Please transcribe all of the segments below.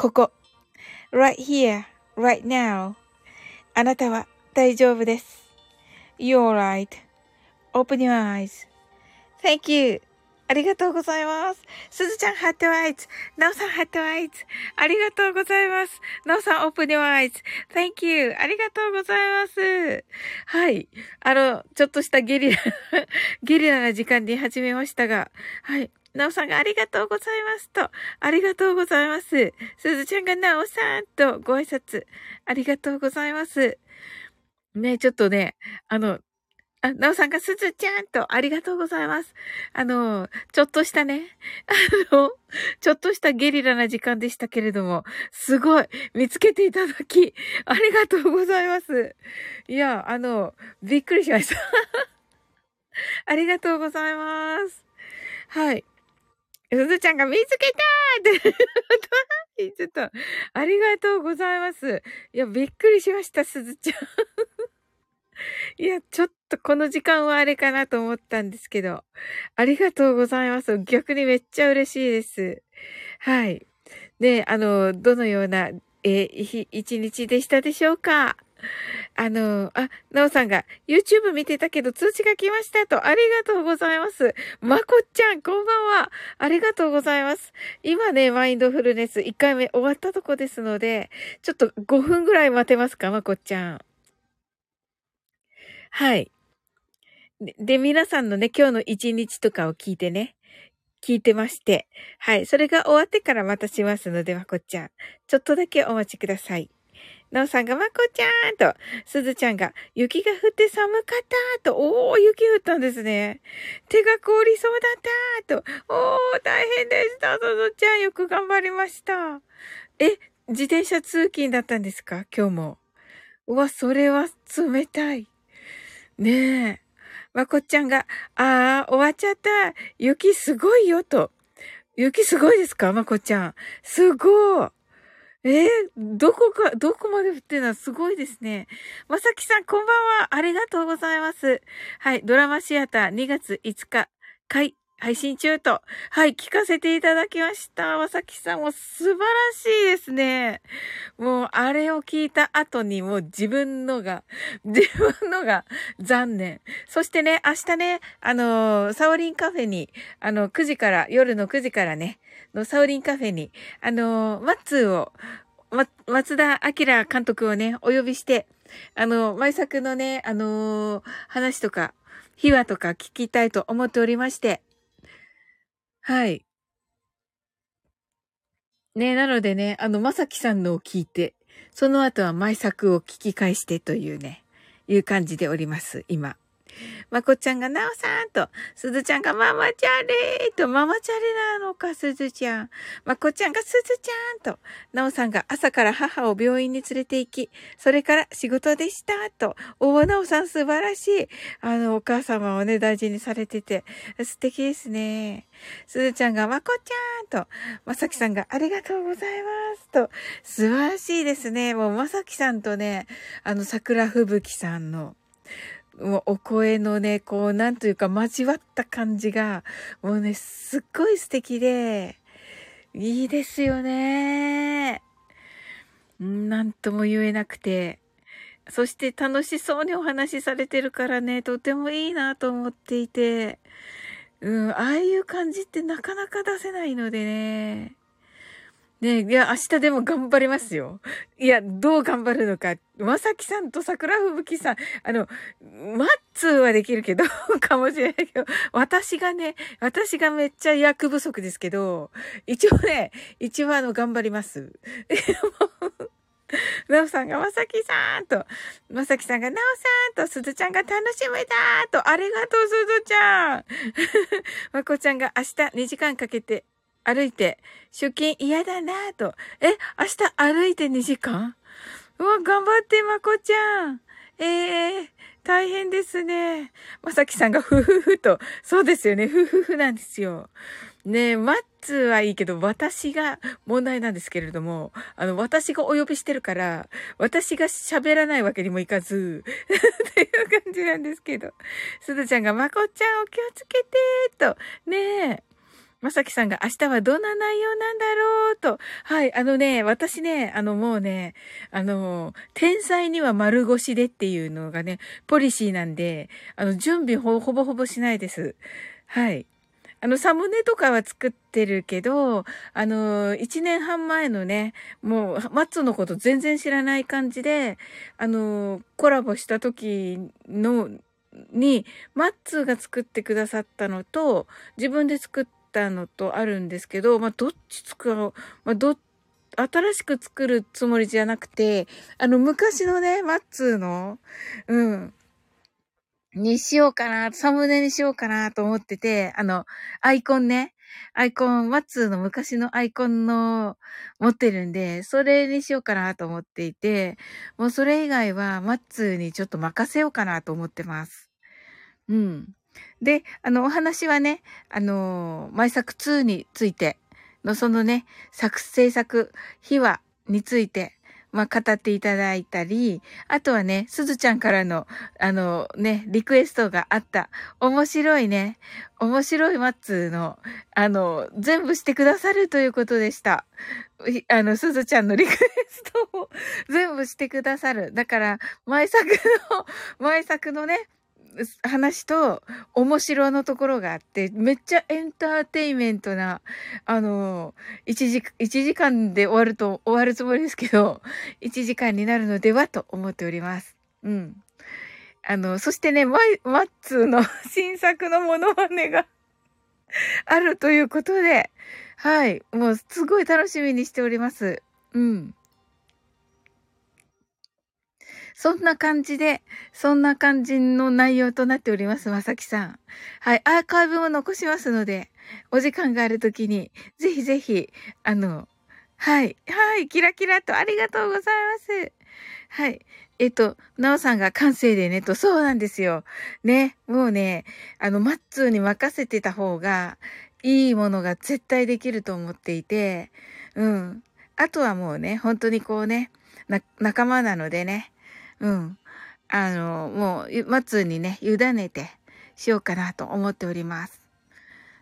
ここ。right here, right now. あなたは大丈夫です。You're right.Open your eyes.Thank you. ありがとうございます。すずちゃん、ハットアイズ。なおさん、ハットアイズ。ありがとうございます。なおさん、オープン your eyes.Thank you. ありがとうございます。はい。あの、ちょっとしたゲリラ ゲリラな時間に始めましたが、はい。なおさんがありがとうございますと、ありがとうございます。すずちゃんがなおさんとご挨拶、ありがとうございます。ね、ちょっとね、あの、あ、なおさんがすずちゃんと、ありがとうございます。あの、ちょっとしたね、あの、ちょっとしたゲリラな時間でしたけれども、すごい、見つけていただき、ありがとうございます。いや、あの、びっくりしました。ありがとうございます。はい。すずちゃんが見つけたって、ちょっと、ありがとうございます。いや、びっくりしました、すずちゃん。いや、ちょっとこの時間はあれかなと思ったんですけど、ありがとうございます。逆にめっちゃ嬉しいです。はい。で、あの、どのような、えー、一日でしたでしょうか？あの、あ、なおさんが YouTube 見てたけど通知が来ましたと、ありがとうございます。まこっちゃん、こんばんは。ありがとうございます。今ね、マインドフルネス1回目終わったとこですので、ちょっと5分ぐらい待てますか、まこっちゃん。はい。で、皆さんのね、今日の一日とかを聞いてね、聞いてまして。はい。それが終わってからまたしますので、まこっちゃん。ちょっとだけお待ちください。なおさんがまこちゃんと、すずちゃんが雪が降って寒かったと、おー、雪降ったんですね。手が凍りそうだったと、おー、大変でした。すずちゃんよく頑張りました。え、自転車通勤だったんですか？今日も。うわ、それは冷たい。ねえ。まこちゃんが、ああ、終わっちゃった。雪すごいよと。雪すごいですか？まこちゃん。すごい。えー、どこか、どこまで降ってるの？はすごいですね。まさきさん、こんばんは。ありがとうございます。はい、ドラマシアター2月5日、開配信中と、はい、聞かせていただきました。まさきさんも素晴らしいですね。もう、あれを聞いた後にもう自分のが、自分のが残念。そしてね、明日ね、あのサオリンカフェに、あの、9時から、夜の9時からね、のサオリンカフェに、あのマッツーを、ま、松田明監督をね、お呼びして、あの、毎作のね、あの話とか、秘話とか聞きたいと思っておりまして、はい。ね、なのでね、あの、まさきさんのを聞いて、その後は毎作を聞き返してというね、いう感じでおります、今。まこちゃんがなおさんと、すずちゃんがママチャレーと、ママチャレなのか、すずちゃん。まこちゃんがすずちゃんと、なおさんが朝から母を病院に連れて行き、それから仕事でしたと、おなおさん素晴らしい。あの、お母様をね、大事にされてて、素敵ですね。すずちゃんがまこちゃんと、まさきさんがありがとうございますと、素晴らしいですね。もうまさきさんとね、あの、桜吹雪さんの、もうお声のね、こう、なんというか交わった感じが、もうね、すっごい素敵で、いいですよね。なんとも言えなくて。そして楽しそうにお話しされてるからね、とてもいいなと思っていて、うん、ああいう感じってなかなか出せないのでね。ねいや、明日でも頑張りますよ。いや、どう頑張るのか。まさきさんと桜吹雪さん、あの、マッツーはできるけど、かもしれないけど、私がね、私がめっちゃ役不足ですけど、一応ね、一応あの、頑張ります。なおさんがまさきさんと、まさきさんがなおさんと、すずちゃんが楽しめたと、ありがとうすずちゃん。まこちゃんが明日2時間かけて歩いて、出勤嫌だなぁと。え、明日歩いて2時間うわ、頑張って、まこちゃん。ええー、大変ですね。まさきさんがふふふと。そうですよね。ふふふなんですよ。ねえ、マッツはいいけど、私が問題なんですけれども、あの、私がお呼びしてるから、私が喋らないわけにもいかず、っていう感じなんですけど。すずちゃんが、まこちゃんお気をつけてと。ねえ。まさきさんが明日はどんな内容なんだろうと。はい、あのね、私ね、あのもうね、あの、天才には丸腰でっていうのがね、ポリシーなんで、あの、準備ほぼほぼしないです。はい。あの、サムネとかは作ってるけど、あの、一年半前のね、もう、マッツのこと全然知らない感じで、あの、コラボした時の、に、マッツが作ってくださったのと、自分で作ったのとあるんですけど、まあ、どっち作ろう、まあ、ど、新しく作るつもりじゃなくて、あの、昔のね、マッツーの、うん、にしようかな、サムネにしようかなと思ってて、あの、アイコンね、アイコン、マッツーの昔のアイコンの持ってるんで、それにしようかなと思っていて、もうそれ以外はマッツーにちょっと任せようかなと思ってます。うん。で、あの、お話はね、あの、毎作2についてのそのね、作、制作秘話について、まあ、語っていただいたり、あとはね、すずちゃんからの、あのね、リクエストがあった、面白いね、面白いマッツの、あの、全部してくださるということでした。あの、すずちゃんのリクエストを 全部してくださる。だから、前作の、前作のね、話と面白のところがあって、めっちゃエンターテイメントな、あの、1時、一時間で終わると、終わるつもりですけど、1時間になるのではと思っております。うん。あの、そしてね、マ、マッツーの 新作のモノマネが あるということで、はい。もう、すごい楽しみにしております。うん。そんな感じで、そんな感じの内容となっております、まさきさん。はい、アーカイブも残しますので、お時間があるときに、ぜひぜひ、あの、はい、はい、キラキラとありがとうございます。はい。えっと、なおさんが感性でね、と、そうなんですよ。ね、もうね、あの、マッツーに任せてた方が、いいものが絶対できると思っていて、うん。あとはもうね、本当にこうね、仲間なのでね、うん。あの、もう、松にね、委ねてしようかなと思っております。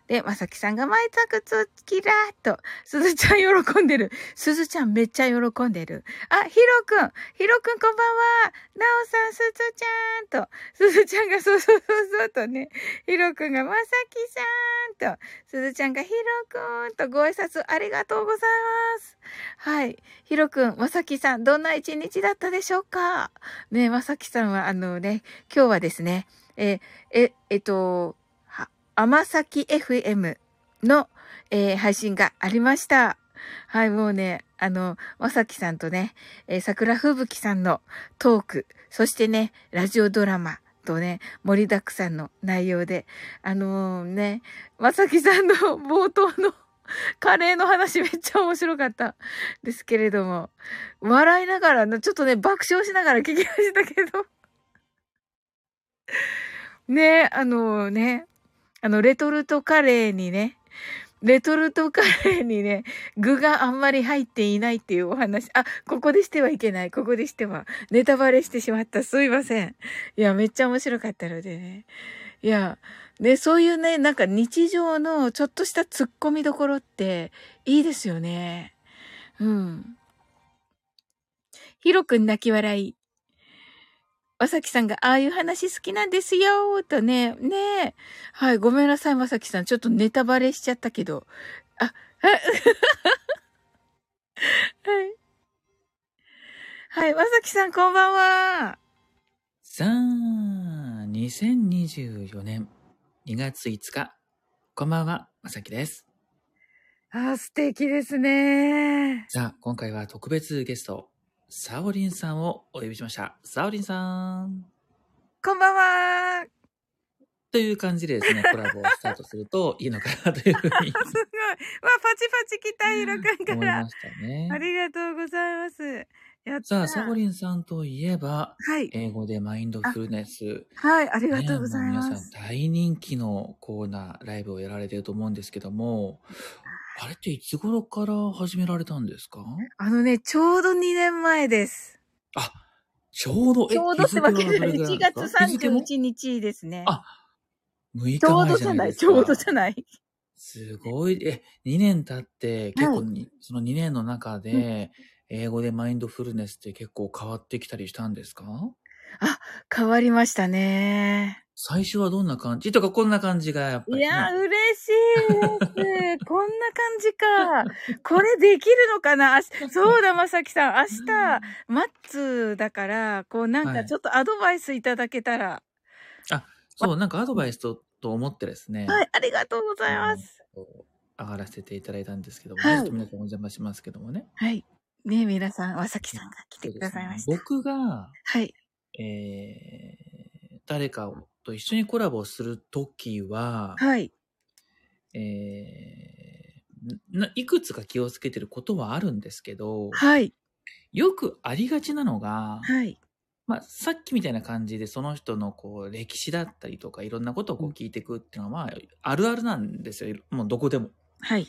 で、まさきさんが前作つきらーっと、すずちゃん喜んでる。すずちゃんめっちゃ喜んでる。あ、ひろくん。ひろくんこんばんは。なおさん、すずちゃんと、すずちゃんがそうそうそうそうとね、ひろくんがまさきさんと、すずちゃんがひろくんとご挨拶ありがとうございます。はい。ひろくん、まさきさん、どんな一日だったでしょうか？ねまさきさんはあのね、今日はですね、え、え、えっと、甘崎 FM の、えー、配信がありました。はい、もうね、あの、まさきさんとね、えー、桜吹雪さんのトーク、そしてね、ラジオドラマとね、盛りだくさんの内容で、あのー、ね、まさきさんの 冒頭の カレーの話めっちゃ面白かったですけれども、笑いながら、ちょっとね、爆笑しながら聞きましたけどね、あのー、ね、あの、レトルトカレーにね、レトルトカレーにね、具があんまり入っていないっていうお話。あ、ここでしてはいけない。ここでしては。ネタバレしてしまった。すいません。いや、めっちゃ面白かったのでね。いや、ね、そういうね、なんか日常のちょっとした突っ込みどころっていいですよね。うん。ひろくん泣き笑い。まさきさんが、ああいう話好きなんですよとね、ねはい、ごめんなさい、まさきさん。ちょっとネタバレしちゃったけど。あ、はい。はい、まさきさん、こんばんは。さあ、2024年2月5日。こんばんは、まさきです。あ、素敵ですね。さあ、今回は特別ゲスト、サオリンさんをお呼びしました。サオリンさん。こんばんは。という感じでですね、コラボをスタートするといいのかなというふうに。すごい。わ、パチパチ来た、ヒロくんから。思いましたね。ありがとうございます。やったさあ、サボリンさんといえば、はい。英語でマインドフルネス。はい、ありがとうございます。ね、皆さん大人気のコーナー、ライブをやられてると思うんですけども、あれっていつ頃から始められたんですか？あのね、ちょうど2年前です。あ、ちょうど、ちょうどってわけで1月31日ですね。あ、6日前ちょうどじゃない、ちょうどじゃない。すごい、え、2年経って、結構に、はい、その2年の中で、英語でマインドフルネスって結構変わってきたりしたんですか？あ、変わりましたね。最初はどんな感じ？とかこんな感じがやっぱり、ね、いや、嬉しいです。こんな感じか。これできるのかな？そうだ、まさきさん。明日、マッツだから、こうなんかちょっとアドバイスいただけたら。はい、あ、そう、なんかアドバイスとと思ってですね。はい、ありがとうございます。上がらせていただいたんですけども、はい、皆さんお邪魔しますけどもね。はい。ね皆さん、まさきさんが来てくださいました。ね、僕が、はい。えー、誰かをと一緒にコラボするときは、はい。えー、いくつか気をつけてることはあるんですけど、はい。よくありがちなのが、はい。まあ、さっきみたいな感じで、その人のこう、歴史だったりとか、いろんなことをこう聞いていくっていうのは、まあ、あるあるなんですよ。もうどこでも。はい。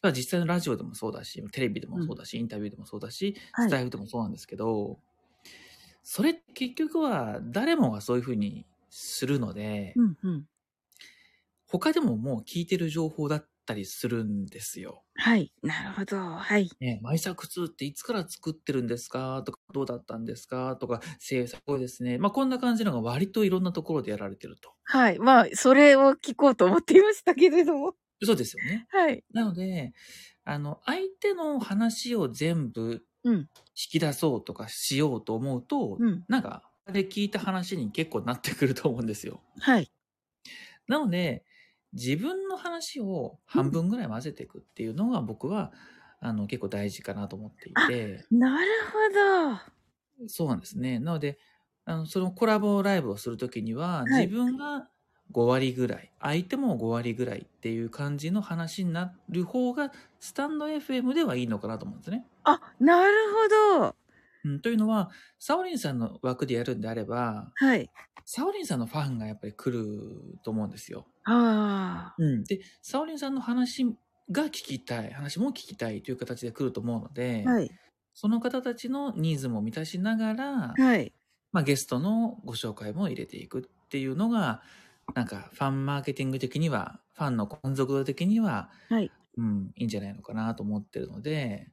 まあ実際のラジオでもそうだし、テレビでもそうだし、インタビューでもそうだし、はいスタイフでもそうなんですけど、それって結局は誰もがそういうふうにするので、うんうん。他でももう聞いてる情報だったりするんですよ。はい。なるほど。はい。ね、マイサ靴っていつから作ってるんですかとか、どうだったんですかとか、声優すごいですね。まあ、こんな感じのが割といろんなところでやられてると。はい。まあ、それを聞こうと思っていましたけれども。そうですよね。はい。なので、あの、相手の話を全部うん。引き出そうとかしようと思うと、うん。なんか、あれ聞いた話に結構なってくると思うんですよ。はい。なので、自分の話を半分ぐらい混ぜていくっていうのが僕は、あの、結構大事かなと思っていて、なるほど。そうなんですね。なので、あの、そのコラボライブをするときには、はい自分が5割ぐらい、相手も5割ぐらいっていう感じの話になる方が、スタンド FM ではいいのかなと思うんですね。あ、なるほど。うん、というのは、サオリンさんの枠でやるんであれば、はい。サオリンさんのファンがやっぱり来ると思うんですよ。ああ。うん。で、サオリンさんの話が聞きたい、話も聞きたいという形で来ると思うので、はい。その方たちのニーズも満たしながら、はい。まあ、ゲストのご紹介も入れていくっていうのが、なんかファンマーケティング的には、ファンの満足度的には、はい。うん、いいんじゃないのかなと思ってるので、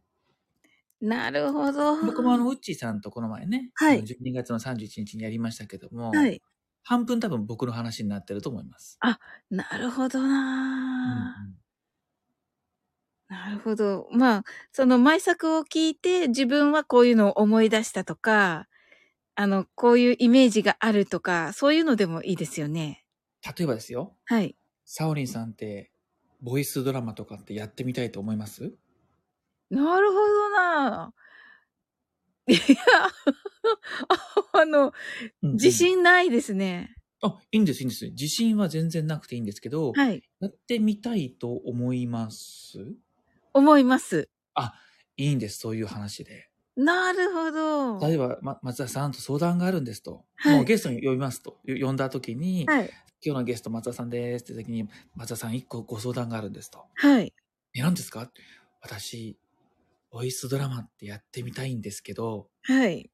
なるほど。僕もあの、ウッチーさんとこの前ね、はいあの12月の31日にやりましたけども、はい。半分多分僕の話になってると思います。なるほどうんな、なるほど。まあ、その前作を聞いて自分はこういうのを思い出したとか、あの、こういうイメージがあるとか、そういうのでもいいですよね。例えばですよ、はい。サオリンさんって、ボイスドラマとかってやってみたいと思います？なるほどな。いや、あの、自。信ないですね。あ、いいんです、いいんです。自信は全然なくていいんですけど、はい。やってみたいと思います？思います。いいんです、そういう話で。なるほど。例えば、ま、松田さんと相談があるんですと。はいもうゲストに呼びますと。よ呼んだ時に、はい。今日のゲスト松田さんですって時に、松田さん一個ご相談があるんですと。はい。え、何ですか？私、ボイスドラマってやってみたいんですけど、はい。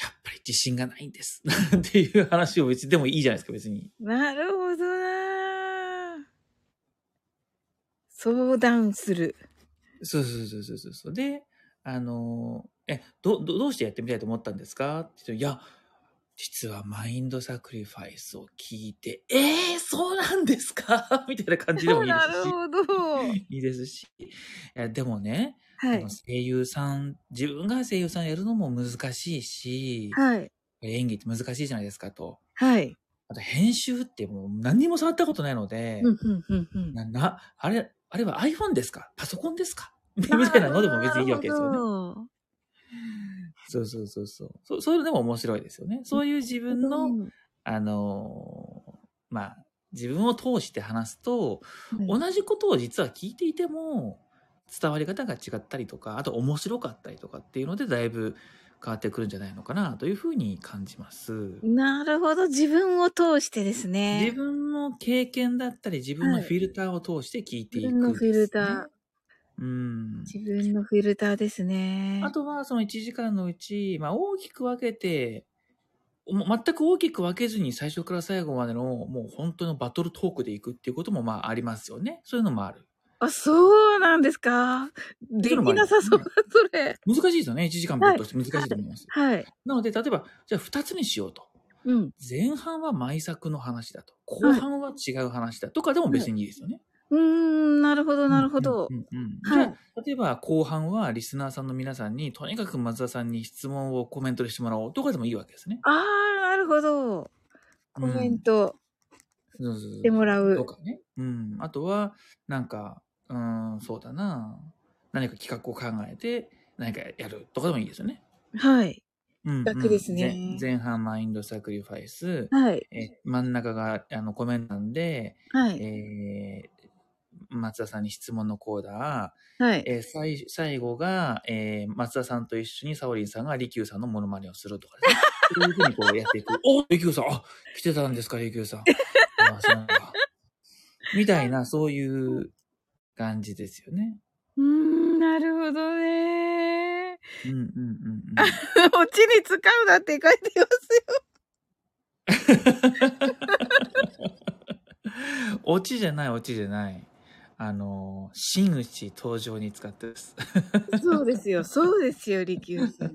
やっぱり自信がないんです。っていう話を別に、でもいいじゃないですか、別に。なるほどな。相談する。そうそうそうそうそうそう。で、あの、え、ど、どどうしてやってみたいと思ったんですか？って言って、いや、実はマインドサクリファイスを聞いて、えー、そうなんですか？みたいな感じでもいいですし。なるほど。いいですし。いやでもね、はい。声優さん、自分が声優さんやるのも難しいし、はい。演技って難しいじゃないですかと。はい。あと編集ってもう何にも触ったことないので、うん、うん、うん、うん。な、な、あれ、あれは iPhone ですか？パソコンですか？みたいなのでも別にいいわけですよね。よそうそうそうそう。そそういうのでも面白いですよね。そういう自分の、うんあのーまあ、自分を通して話すと、はい同じことを実は聞いていても、伝わり方が違ったりとか、あと面白かったりとかっていうので、だいぶ変わってくるんじゃないのかなというふうに感じます。なるほど。自分を通してです自ね。分の経験だったり、自分のフィルターを通して聞いていく、自分のフィルター。うん。自分のフィルターですね。あとは、その1時間のうち、まあ、大きく分けて、全く大きく分けずに最初から最後までの、もう本当のバトルトークでいくっていうことも、まあ、ありますよね。そういうのもある。あ、そうなんですか？できなさそうだ、それ。難しいですよね。1時間ぶっとして難しいと思います。はい。なので、例えば、じゃあ2つにしようと。うん。前半は毎作の話だと。後半は違う話だとかでも別にいいですよね。うーん、なるほど、なるほどじゃあ、例えば後半はリスナーさんの皆さんに、とにかく松田さんに質問をコメントでしてもらおうとかでもいいわけですね。あー、なるほど。コメントしてもらう。とかね。うん。あとは、なんか、うん、そうだな。何か企画を考えて、何かやるとかでもいいですよね。はい。うん、うん楽ですね前前半マインドサクリファイス、はい。え真ん中があのコメントなんで、はい。えー松田さんに質問のコーナー、はい。えー最最後が、えー松田さんと一緒にサオリンさんが利休さんのモノマネをするとかですね。そういうふうにこうやっていく。おリキューさん、あ、来てたんですか、リキューさん。あそうなんだみたいな、そういう感じですよね。うーん、なるほどね。うんうんうんうん。オチに使うなって書いてますよ。オチじゃない、オチじゃない。あの、真打ち登場に使ってです。そうですよ、そうですよ、利休さん。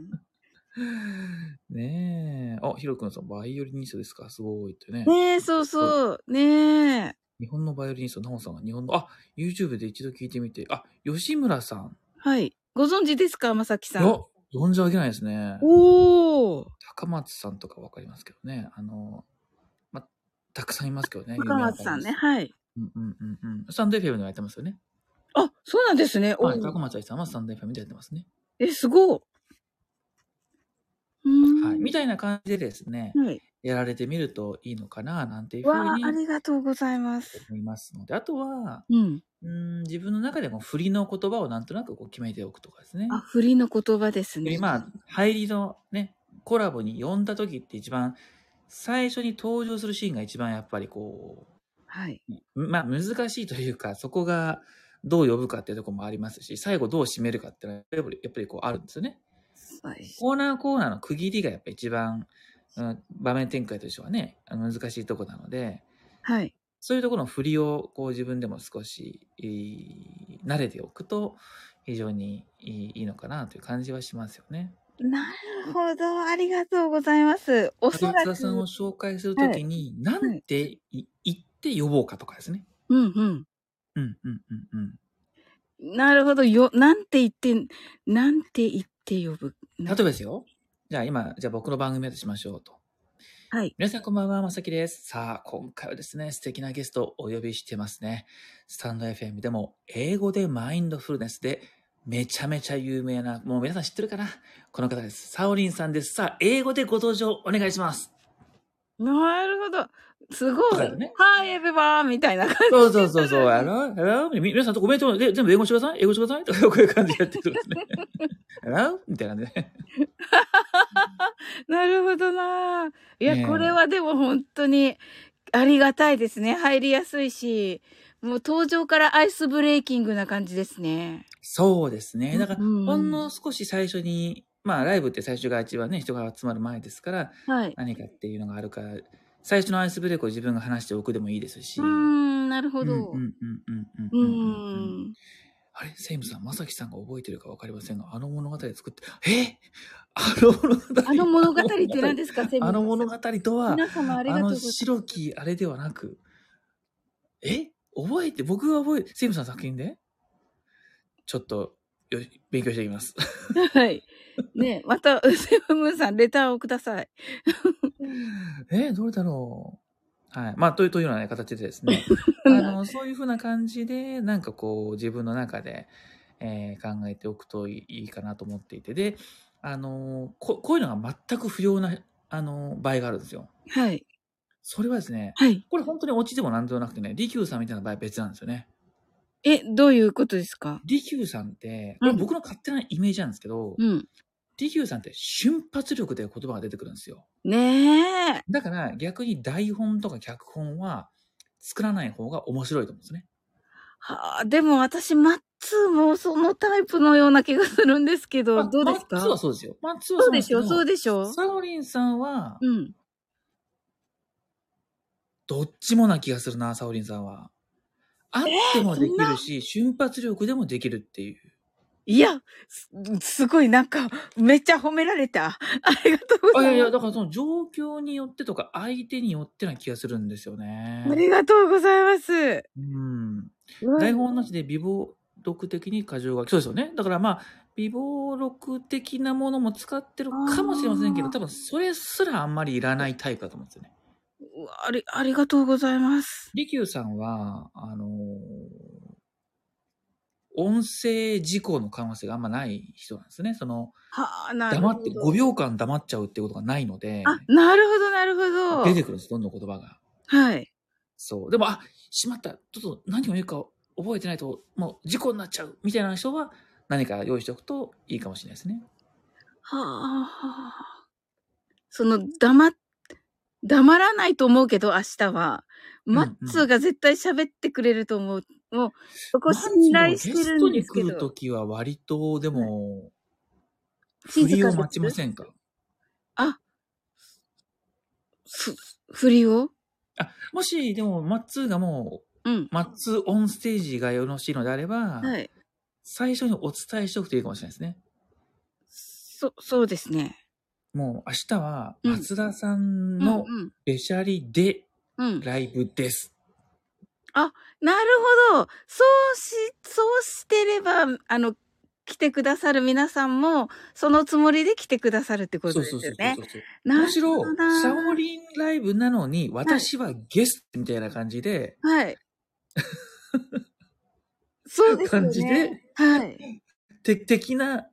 ねえ。あ、ヒロ君さん、バイオリニストですか？すごいってね。ねえ、そうそう。ねえ。日本のバイオリニスト、ナオさんが日本の、あ、YouTube で一度聞いてみて、あ、吉村さん。はい。ご存知ですか？まさきさん。お存じ上げないですね。おー。高松さんとかわかりますけどね。あの、ま、たくさんいますけどね。高松さんね。はい。うんうんうんうん。スタンド FM でやってますよね。あ、そうなんですね。おはい。高松愛さんはスタンド FM でやってますね。え、すごい。うーん。はい。みたいな感じでですね、はい。やられてみるといいのかな、なんていうふうわあ、にありがとうございます。思いますので、あとは、うん。うん、自分の中でも振りの言葉をなんとなくこう決めておくとかですね。あ、振りの言葉ですね。まあ、入りのね、コラボに呼んだ時って一番、最初に登場するシーンが一番やっぱりこはい。う、まあ難しいというか、そこがどう呼ぶかっていうところもありますし、最後どう締めるかっていうのはやっぱりやっぱりこうあるんですよね。はい。コーナーコーナーの区切りがやっぱ一番、うん、場面展開としてはね、あの難しいところなので、はい。そういうところの振りをこう自分でも少し、えー慣れておくと非常にいいいいのかなという感じはしますよね。なるほど。ありがとうございます。おそらく。松田さんを紹介するときに、なんてい言って呼ぼうかとかですね。うんうん。うんうんうんうん。なるほど。よ、なんて言って、なんて言って呼ぶ。例えばですよ。じゃあ今、じゃあ僕の番組だとしましょうと。はい。皆さんこんばんは、まさきです。さあ、今回はですね、素敵なゲストをお呼びしてますね。スタンド FM でも、英語でマインドフルネスで、めちゃめちゃ有名な、もう皆さん知ってるかな？この方です。サオリンさんです。さあ、英語でご登場お願いします。なるほど。すごい。だよね Hi everyone! みたいな感じ。そうそうそうそう、あの、Hello? み皆さんとコメントで全部英語してください？英語してください？とか、こういう感じでやってるんですね。Hello? みたいなね。なるほどな。いや、ねえこれはでも本当にありがたいですね。入りやすいし、もう登場からアイスブレイキングな感じですね。そうですね。だから、うんほんの少し最初に、まあ、ライブって最初が一番ね、人が集まる前ですから、はい。何かっていうのがあるから、最初のアイスブレイクを自分が話しておくでもいいですし。うーん、なるほど。うんうんうんうん。あれ、セイムさん、まさきさんが覚えてるかわかりませんが、あの物語作って、え？あの物語あの物語って何ですか、セミあの物語とは、皆様ありがとうございます。白きあれではなく、え？覚えて、僕が覚え、セイムさんの作品で？ちょっと、よし勉強していきます。はい。ねまた、セブンムーンさん、レターをください。えどれだろう？はい。まあ、という、というような、ね、形でですね、あの、そういうふうな感じで、なんかこう、自分の中で、えー考えておくといいかなと思っていて、で、あのこ、こういうのが全く不要な、あの、場合があるんですよ。はい。それはですね、はい。これ本当にオチでもなんでもなくてね、リキューさんみたいな場合は別なんですよね。え、どういうことですか？リキューさんって、僕の勝手なイメージなんですけど、うん。リキューさんって瞬発力で言葉が出てくるんですよ。ねえ。だから逆に台本とか脚本は作らない方が面白いと思うんですね。はあ、でも私、マッツーもそのタイプのような気がするんですけど、まあどうですか？マッツーはそうですよ。マッツーはそうでしょ、そうででしょすけどサオリンさんは、うん。どっちもな気がするな、サオリンさんは。あってもできるし、瞬発力でもできるっていう。いや、すすごいなんか、めっちゃ褒められた。ありがとうごあいやいや、ざいます。だからその状況によってとか、相手によってな気がするんですよね。ありがとうございます。うん。台本なしで微暴録的に過剰書き。そうですよね。だからまあ、微暴録的なものも使ってるかもしれませんけど、あー多分それすらあんまりいらないタイプだと思うんですよね。うわあり、ありがとうございます。利休さんは、あのー音声事故の可能性があんまない人なんですね。その、はあ、なるほど。黙って、5秒間黙っちゃうってことがないので、あ、なるほど、なるほど。出てくるんです、どんどん言葉が。はい。そう。でも、あ、しまった。ちょっと何を言うか覚えてないと、もう事故になっちゃう。みたいな人は、何か用意しておくといいかもしれないですね。はあ、はあ。その、黙、黙らないと思うけど、明日は。マッツーが絶対喋ってくれると思う。もう、そこ信頼してるんですけど。ゲストに来ると。きは割と、でも、振りを待ちませんか？あ、ふ、振りを？あ、もし、でも、マッツーがもう、うん。マッツーオンステージがよろしいのであれば、はい。最初にお伝えしておくといいかもしれないですね。そ、そうですね。もう明日はうん松田さんうの。べしゃりでうん。ライブです。なるほど。そうし、そうしてれば、あの、来てくださる皆さんも、そのつもりで来てくださるってことそうですそうそうそうよね。そう。なるむしろサオリンライブなのに、私はゲストみたいな感じで、はい。そうですよね。感じではい。て的な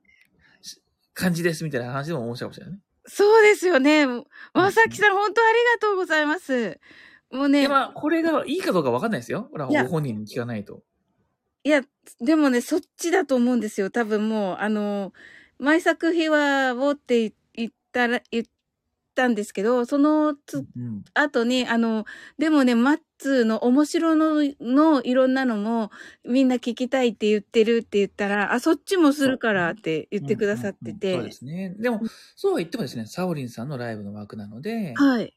感じですみたいな話でも面白いかもしれないね。そうですよね。まさきさん、本当ありがとうございます。もうね、で、まあ、これがいいかどうかわかんないですよ。これはいやご本人に聞かないと。いや、でもね、そっちだと思うんですよ。多分もう、あの、毎作秘話をって言ったら、言ったんですけど、そのつうん。後に、あの、でもね、マッツーの面白の、のいろんなのもみんな聞きたいって言ってるって言ったら、あ、そっちもするからって言ってくださってて。うんうんうんそうですね。でも、そうは言ってもですね、サオリンさんのライブの枠なので、はい。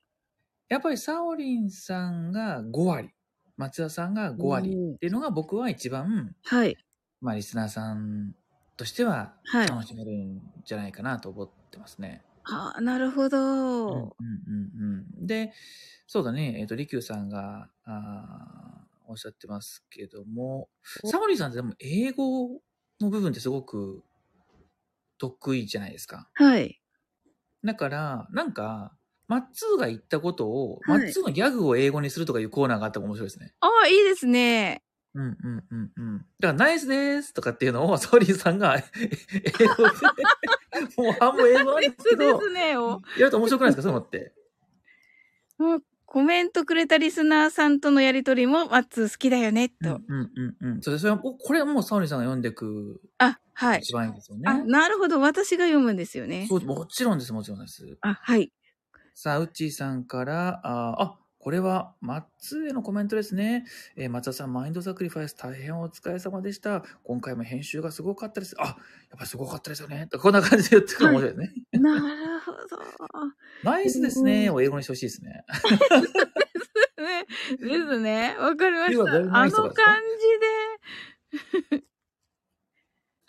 やっぱりサオリンさんが5割、松田さんが5割っていうのが僕は一番、はい。まあリスナーさんとしてははい楽しめるんじゃないかなと思ってますね。あなるほど。うんうんうんうん。で、そうだね、えっ、と、リキューさんが、あーおっしゃってますけども、サオリンさんってでも英語の部分ってすごく得意じゃないですか。はい。だから、なんか、マッツーが言ったことを、はいマッツーのギャグを英語にするとかいうコーナーがあったら面白いですね。ああ、いいですね。うんうんうんうん。だから、ナイスですとかっていうのを、ソーリーさんが英語で、もう半分英語なんですけど、ですね。おやると面白くないですかそういうのって。もうコメントくれたリスナーさんとのやりとりも、マッツー好きだよね、と。うんうんうんうん。それ、それは、おこれはもうサオリーさんが読んでいくあ、はい。一番いいですよね。あ、なるほど。私が読むんですよね。そう、もちろんです、もちろんです。あ、はい。さあ、うっちーさんから、あ、あこれは、マッツーへのコメントですね。えー松田さん、マインドサクリファイス大変お疲れ様でした。今回も編集がすごかったです。あ、やっぱりすごかったですよね。とこんな感じで言ってくるの面白いですね。なるほど。ナイスですね。を英語にしてほしいですね。ね、ですね。わかりました。あの感じ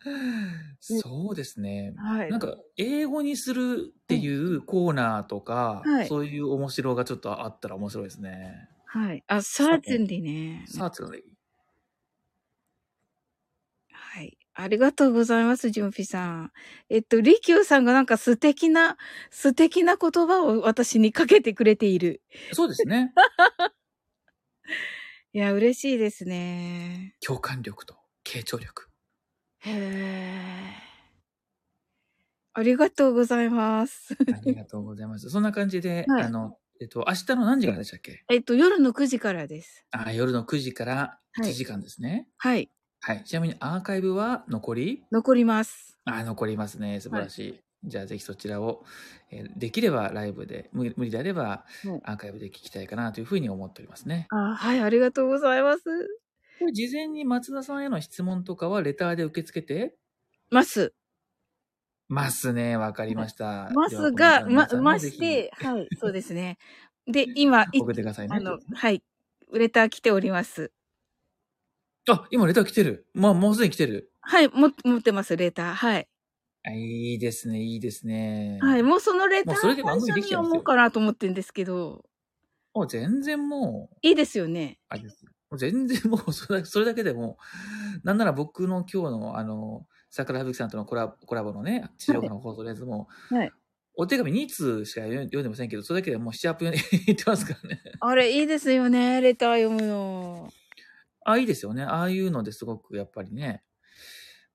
そうですねで。。はい。なんか、英語にするっていうコーナーとか、はいそういう面白がちょっとあったら面白いですね。はい。あ、サーチンリね。さあ、つがいい。はい。ありがとうございます、ジュンピさん。えっと、リキューさんがなんか素敵な、素敵な言葉を私にかけてくれている。そうですね。いや、嬉しいですね。共感力と傾聴力。へえ。ありがとうございます。ありがとうございます。そんな感じで、はいあの、えっと、明日の何時からでしたっけ？えっと、夜の9時からです。あ夜の9時からはい1時間ですね。はい。はい。ちなみにアーカイブは残り？残ります。あ、残りますね。素晴らしい。じゃあぜひそちらを、えーできればライブで、無理無理であればはいアーカイブで聞きたいかなというふうに思っておりますね。あはい、ありがとうございます。事前に松田さんへの質問とかはレターで受け付けて？ます。ますね。わかりました。ますでが、はま、まして、はい、そうですね。で、今、い送ってくださいね。あの、はい、レター来ております。あ、今レター来てる。まあ、もうすでに来てる。はい、も、持ってます、レター。はい。あいいですね、いいですね。はい、もうそのレターもうそれで番組できちゃいますよ読もうかなと思ってるんですけど、もう全然もう、いいですよね。あれです。全然 もうそれだ、それだけでもう、なんなら僕の今日の、あの、桜吹雪さんとのコラコラボのね、地上波の放送のやつも、はい。お手紙2通しか読ん読んでませんけど、それだけでもう7、8分言ってますからね。あれ、いいですよね、レター読むの。あ、いいですよね。ああいうのですごくやっぱりね、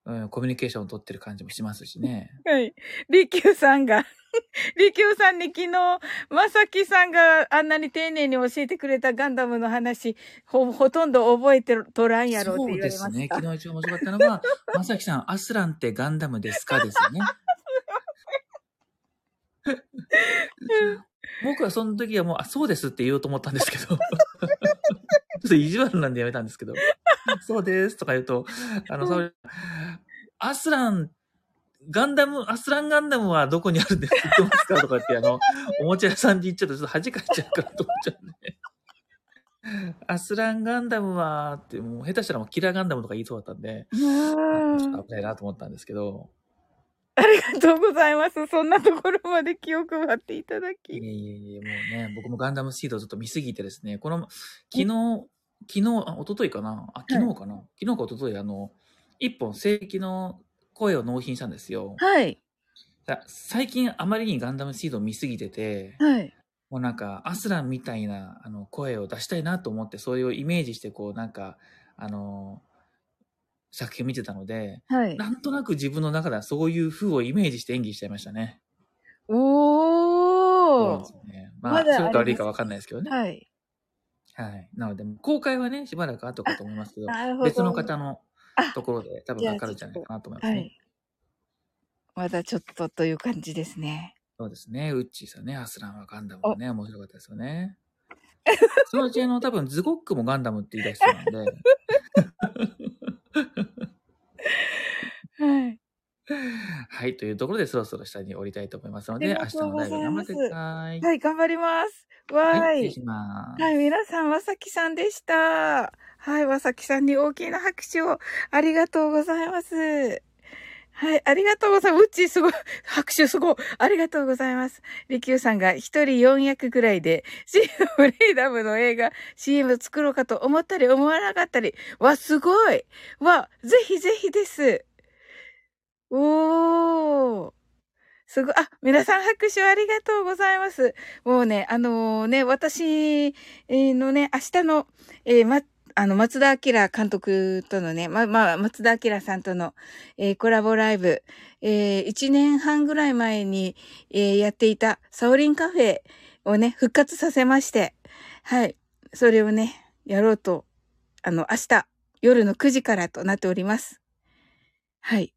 うん、コミュニケーションを取ってる感じもしますしね。はい。リキューさんが、リキューさんに昨日、まさきさんがあんなに丁寧に教えてくれたガンダムの話、ほ、ほとんど覚えてとらんやろってそう言われました。ですね。昨日一番面白かったのは、まさきさん、アスランってガンダムですかですよね。僕はその時はもう、あ、そうですって言おうと思ったんですけど。ちょっと意地悪なんでやめたんですけど。そうですとか言うと、あの、それ、アスラン、ガンダム、アスランガンダムはどこにあるんですか？言 ってますかとかって、あの、おもちゃ屋さんに言っちゃうとちょっと恥かいちゃうからと思っちゃうんで。アスランガンダムは、って、もう下手したらもうキラーガンダムとか言いそうだったんで、ちょっと危ないなと思ったんですけど、ありがとうございます。そんなところまで気を配っていただいえき。いえいえ、もうね、僕もガンダムシードをちょっと見すぎてですね、この、昨日、昨日、あ、一昨日かな？あ、昨日かな、昨日か一昨日あの、一本正規の声を納品したんですよ。はい。だ最近あまりにガンダムシードを見すぎてて、はい。もうなんか、アスランみたいなあの声を出したいなと思って、それをイメージして、こう、なんか、あの、作品を見てたので、はい。なんとなく自分の中ではそういう風をイメージして演技しちゃいましたね。そうなんおーです。よね。まあ、まだそれか悪いかわかんないですけどね。はい。はい。なので、公開はね、しばらく後かと思いますけど、なるほど。別の方のあところで多分かかるんじゃないかなと思いますね。はい。まだちょっとという感じですね。そうですね。ウッチーさんね、アスランはガンダムもね、面白かったですよね。そのうちあの、多分ズゴックもガンダムって言い出しそうなんで、はい。はい。というところでそろそろ下に降りたいと思いますので、明日のライブ頑張ってください。はい、頑張ります。わはい。ーい。はい、皆さん、わさきさんでした。はい、わさきさんに大きな拍手をありがとうございます。はい、ありがとうございます。うちすごい。拍手すごい。ありがとうございます。りきゅうさんが一人4役ぐらいで、シーのフリーダムの映画、CM 作ろうかと思ったり思わなかったり。わ、すごい。わ、ぜひぜひです。おー。すごい。あ、皆さん拍手ありがとうございます。もうね、あのーね、私のね、明日の、えーま、あの、松田明監督とのね、ま、まあ、松田明さんとの、えーコラボライブ、えー、1年半ぐらい前に、えーやっていたサオリンカフェをね、復活させまして、はい。それをね、やろうと、あの、明日、夜の9時からとなっております。はい。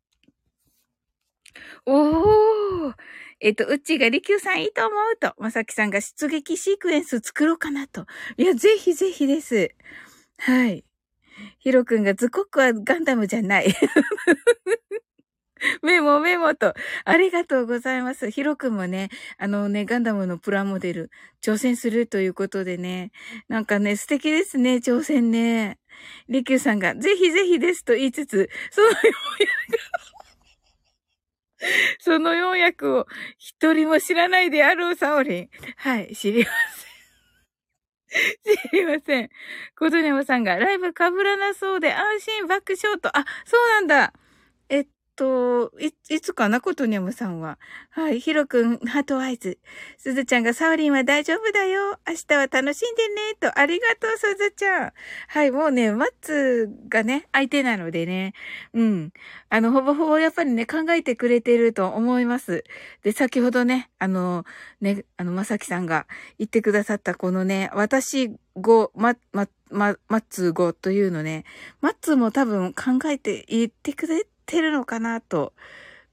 おーえっと、うっちがりきゅうさんいいと思うと、まさきさんが出撃シークエンス作ろうかなと。いや、ぜひぜひです。はい。ヒロくんがズコックはガンダムじゃない。メモメモと。ありがとうございます。ヒロくんもね、あのね、ガンダムのプラモデル挑戦するということでね。なんかね、素敵ですね、挑戦ね。りきゅうさんが、ぜひぜひですと言いつつ、そのようその4役を一人も知らないであろうサオリン。はい、知りません。知りません。琴音さんがライブ被らなそうで安心爆笑と。あ、そうなんだ。と、い、いつかな、コトネモさんは。はい、ヒロくん、ハートアイズ。すずちゃんがサオリンは大丈夫だよ。明日は楽しんでね。と、ありがとう、すずちゃん。はい、もうね、マッツがね、相手なのでね。うん。あの、ほぼほぼやっぱりね、考えてくれてると思います。で、先ほどね、あの、ね、あの、まさきさんが言ってくださったこのね、私語、ま、ま、ま、マッツー語というのね、マッツも多分考えて言ってくれてるのかなと。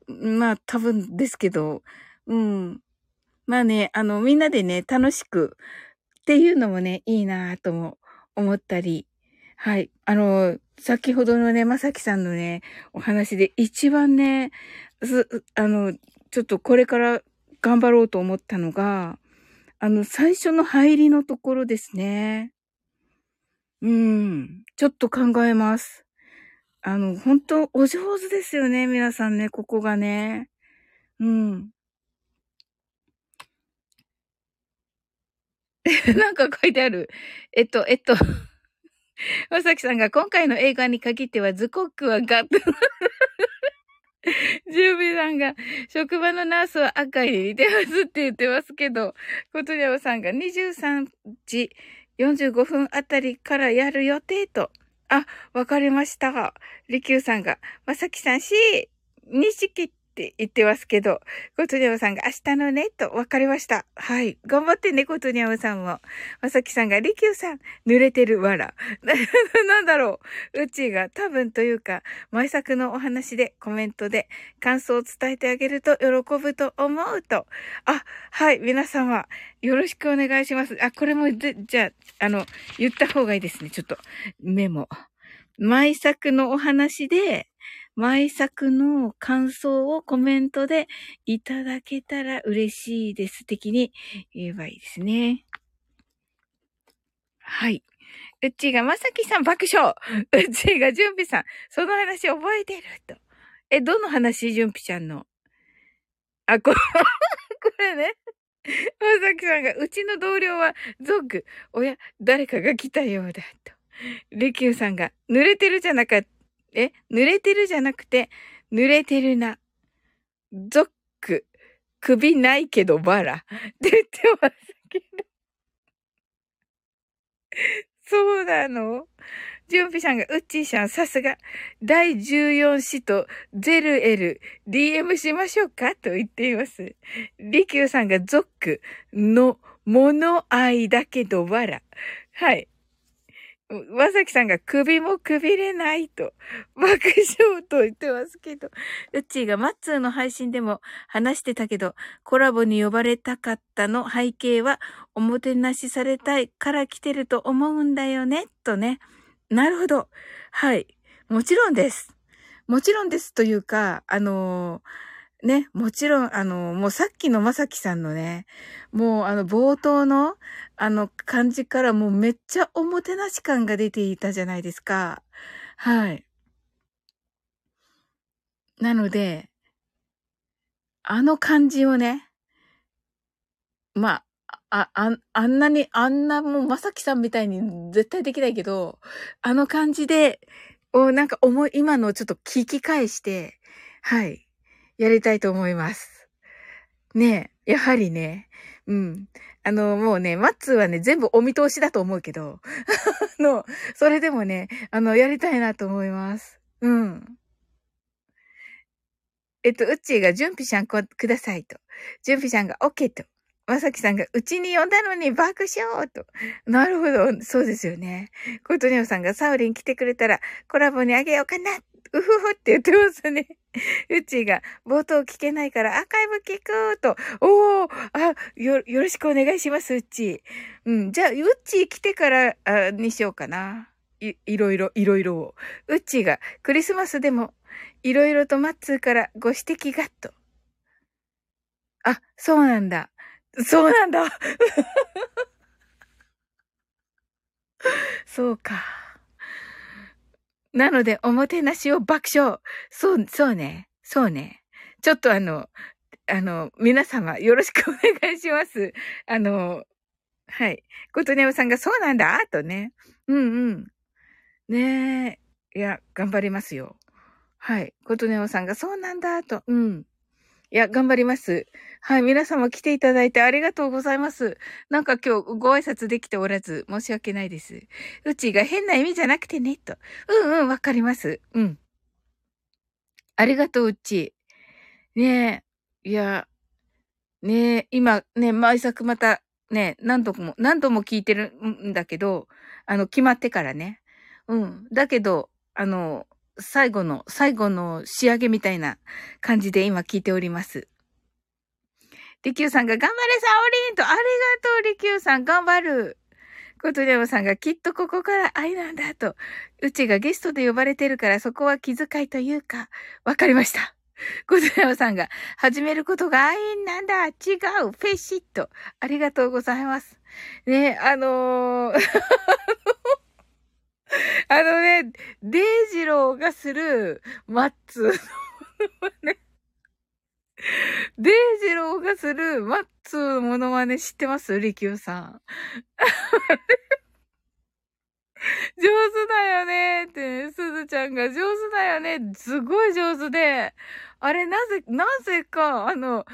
まあ、多分ですけど、うん。まあね、あの、みんなでね、楽しくっていうのもね、いいなぁとも思ったり、はい。あの、先ほどのね、まさきさんのね、お話で一番ね、す、あの、ちょっとこれから頑張ろうと思ったのが、あの、最初の入りのところですね。うん。ちょっと考えます。あの、本当お上手ですよね、皆さんね、ここがね。うん。なんか書いてある。えっと、えっと、まさきさんが今回の映画に限ってはズコックはガッと。ジュービーさんが職場のナースは赤に似てますって言ってますけど、コトニャオさんが23時45分あたりからやる予定と。あ、わかりました。リキューさんが、まさきさん C、錦って言ってますけど、コトニャムさんが明日のね、と分かりました。はい。頑張ってね、コトニャムさんも。まさきさんが、リキューさん、濡れてるわら。なんだろう。うちが多分というか、前作のお話でコメントで感想を伝えてあげると喜ぶと思うと。あ、はい。皆様、よろしくお願いします。あ、これも、じゃあ、あの、言った方がいいですね。ちょっと、メモ。毎作のお話で、毎作の感想をコメントでいただけたら嬉しいです。的に言えばいいですね。はい。うちがまさきさん爆笑。うっちーが準備さん。その話覚えてると。え、どの話準備ちゃんの？あ、こ、これね。まさきさんが、うちの同僚はゾッグ。おや、誰かが来たようだと。リキューさんが、濡れてるじゃなかった。え、濡れてるじゃなくて、濡れてるな。ゾック、首ないけどバラ。って言ってますけど。そうなの？ジュンピさんが、ウッチーさん、さすが、第14子とゼルエル、DM しましょうか？と言っています。リキューさんが、ゾックの、物愛だけどバラ。はい。まさきさんが首もくびれないと爆笑と言ってますけど、うっちーがマッツーの配信でも話してたけど、コラボに呼ばれたかったの背景はおもてなしされたいから来てると思うんだよね、とね。なるほど。はい。もちろんです。もちろんですというか、あのー、ね、もちろん、あの、もうさっきのまさきさんのね、もうあの冒頭の、あの感じからもうめっちゃおもてなし感が出ていたじゃないですか。はい。なので、あの感じをね、まあ、あ、ああんなに、あんなもうまさきさんみたいに絶対できないけど、あの感じで、お、なんか思い、今のちょっと聞き返して、はい、やりたいと思います。ねえ、やはりね、うん。あの、もうね、マッツーはね、全部お見通しだと思うけど、あの、それでもね、あの、やりたいなと思います。うん。えっと、うっちーが、準備しゃんこくださいと。準備しゃんが OK と。まさきさんが、うちに呼んだのに爆笑と。なるほど。そうですよね。コートネオさんが、サウリン来てくれたら、コラボにあげようかな。うふふって言ってますね。うちが、冒頭聞けないからアーカイブ聞くと。おー、あ、よ、よろしくお願いします、うち。うん、じゃあ、うち来てからあにしようかな。い、いろいろ、いろいろを。うちが、クリスマスでも、いろいろとマッツーからご指摘がと。あ、そうなんだ。そうなんだ。そうか。なので、おもてなしを爆笑。そう、そうね。そうね。ちょっとあの、あの、皆様よろしくお願いします。あの、はい。ことねおさんがそうなんだとね。うんうん。ねえ。いや、頑張りますよ。はい。ことねおさんがそうなんだと。うん。いや、頑張ります。はい。皆様来ていただいてありがとうございます。なんか今日ご挨拶できておらず申し訳ないです。うちが変な意味じゃなくてね、と。うんうん、わかります。うん。ありがとう、うち。ねえ。いや、ねえ、今ね、毎作またね、何度も、何度も聞いてるんだけど、あの、決まってからね。うん。だけど、あの、最後の、最後の仕上げみたいな感じで今聞いております。リキューさんが頑張れサオリンとありがとうリキューさん頑張る。コトリャムさんがきっとここから愛なんだと。うちがゲストで呼ばれてるからそこは気遣いというか、わかりました。コトリャムさんが始めることが愛なんだ違うフェシットありがとうございます。ねあのー あのね、デイジローがするマッツのね、デイジローがするマッツーのモノマネ知ってます？リキューさん。上手だよね。って、ね、すずちゃんが。上手だよね。すごい上手で、あれなぜ、なぜか、あの、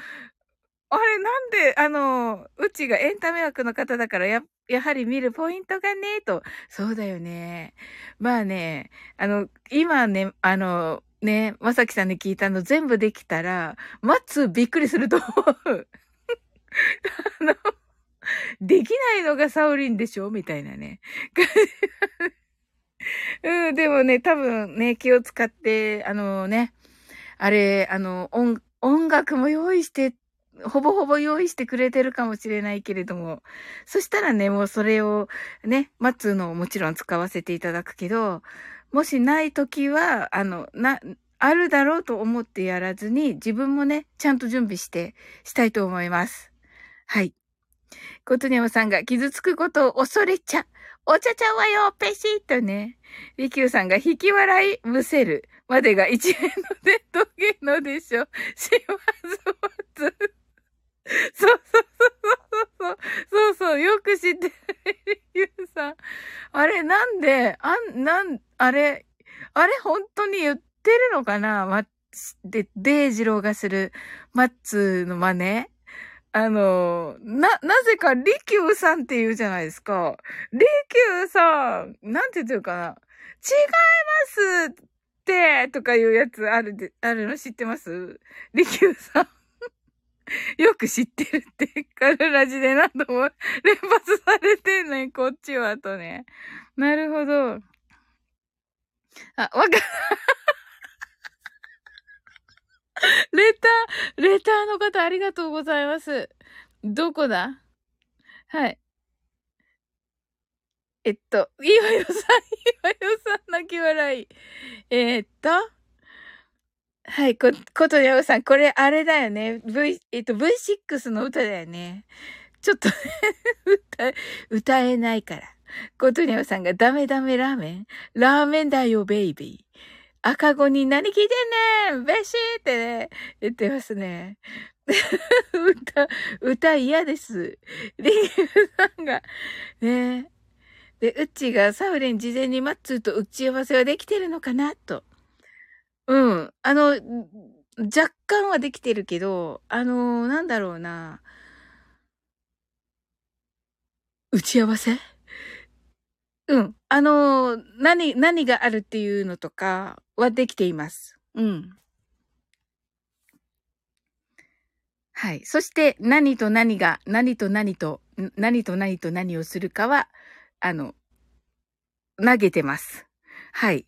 あれなんで、あの、うちがエンタメ枠の方だからや、やはり見るポイントがね、と。そうだよね。まあね、あの、今ね、あの、ね、まさきさんに聞いたの全部できたら、マッツびっくりすると思う。あの、できないのがサオリンでしょ？みたいなね。うん、でもね、多分ね、気を使って、あのね、あれ、あの、音、音楽も用意して、ほぼほぼ用意してくれてるかもしれないけれども、そしたらね、もうそれをね、マッツーのをもちろん使わせていただくけど、もしないときは、あの、な、あるだろうと思ってやらずに、自分もね、ちゃんと準備して、したいと思います。はい。ことにゃまさんが傷つくことを恐れちゃ。お茶ちゃうわよ、ペシッとね。りきゅうさんが引き笑いむせるまでが一連の伝統芸能でしょ。しまずまず。そうそうそうそうそう。そう、よく知ってる、りきゅうさん。あれ、なんで、あん、なん、あれ、あれ、本当に言ってるのかな？ま、で、デイジローがするマッツーの真似？あの、な、なぜか、リキューさんって言うじゃないですか。リキューさん、なんて言ってるかな？違いますって、とかいうやつあるで、あるの知ってます？リキューさん。よく知ってるって、カルラジで何度も 連発されてんねん、こっちはとね。なるほど。あ、わか、レター、レターの方ありがとうございます。どこだ？はい。えっと、いわよさん、いいわよさん、泣き笑い。えー、っと、はい、こ、ことやおさん、これあれだよね。V、えっと、V6 の歌だよね。ちょっと 歌、歌えないから。ことにゃおさんがダメダメラーメンラーメンだよ、ベイビー。赤子に何聞いてんねんべしーってね、言ってますね。歌、歌嫌です。リーフさんが、ねで、うっちがサウレン事前にマッツーと打ち合わせはできてるのかな？と。うん。あの、若干はできてるけど、あの、なんだろうな。打ち合わせ？うん。あの、何、何があるっていうのとかはできています。うん。はい。そして、何と何が、何と何と、何と何と何をするかは、あの、投げてます。はい。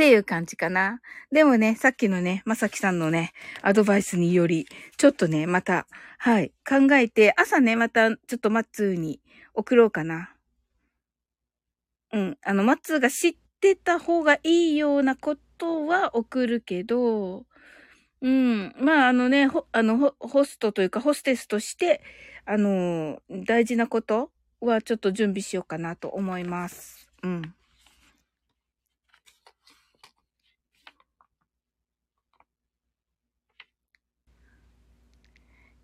っていう感じかな。でもね、さっきのね、まさきさんのね、アドバイスにより、ちょっとね、また、はい、考えて、朝ね、また、ちょっとマッツーに送ろうかな。うん。あの、松が知ってた方がいいようなことは送るけど、うん。まあ、あのね、あのホ、ストというか、ホステスとして、あの、大事なことはちょっと準備しようかなと思います。うん。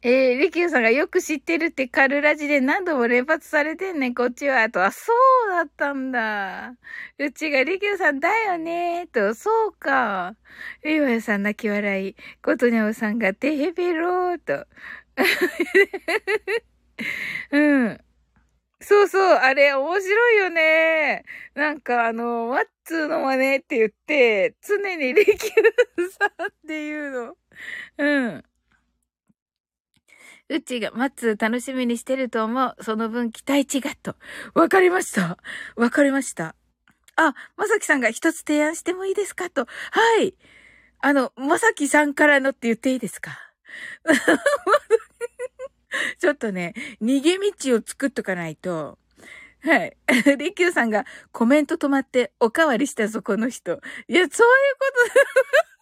えー、リキューさんがよく知ってるってカルラジで何度も連発されてんねん、こっちは。と、あ、そうだったんだ。うちがリキューさんだよねと、そうか。リワヤさん泣き笑い。コトニャオさんがテヘペローと。うん。そうそう、あれ面白いよね。なんかあの、ワッツーの真似って言って、常にリキューさんっていうの。うん。うちがマッツ楽しみにしてると思う。その分期待値がと。わかりました。わかりました。あ、まさきさんが一つ提案してもいいですかと。はい。あの、まさきさんからのって言っていいですか？ちょっとね、逃げ道を作っとかないと。はい。リキューさんがコメント止まっておかわりしたぞ、この人。いや、そういうこと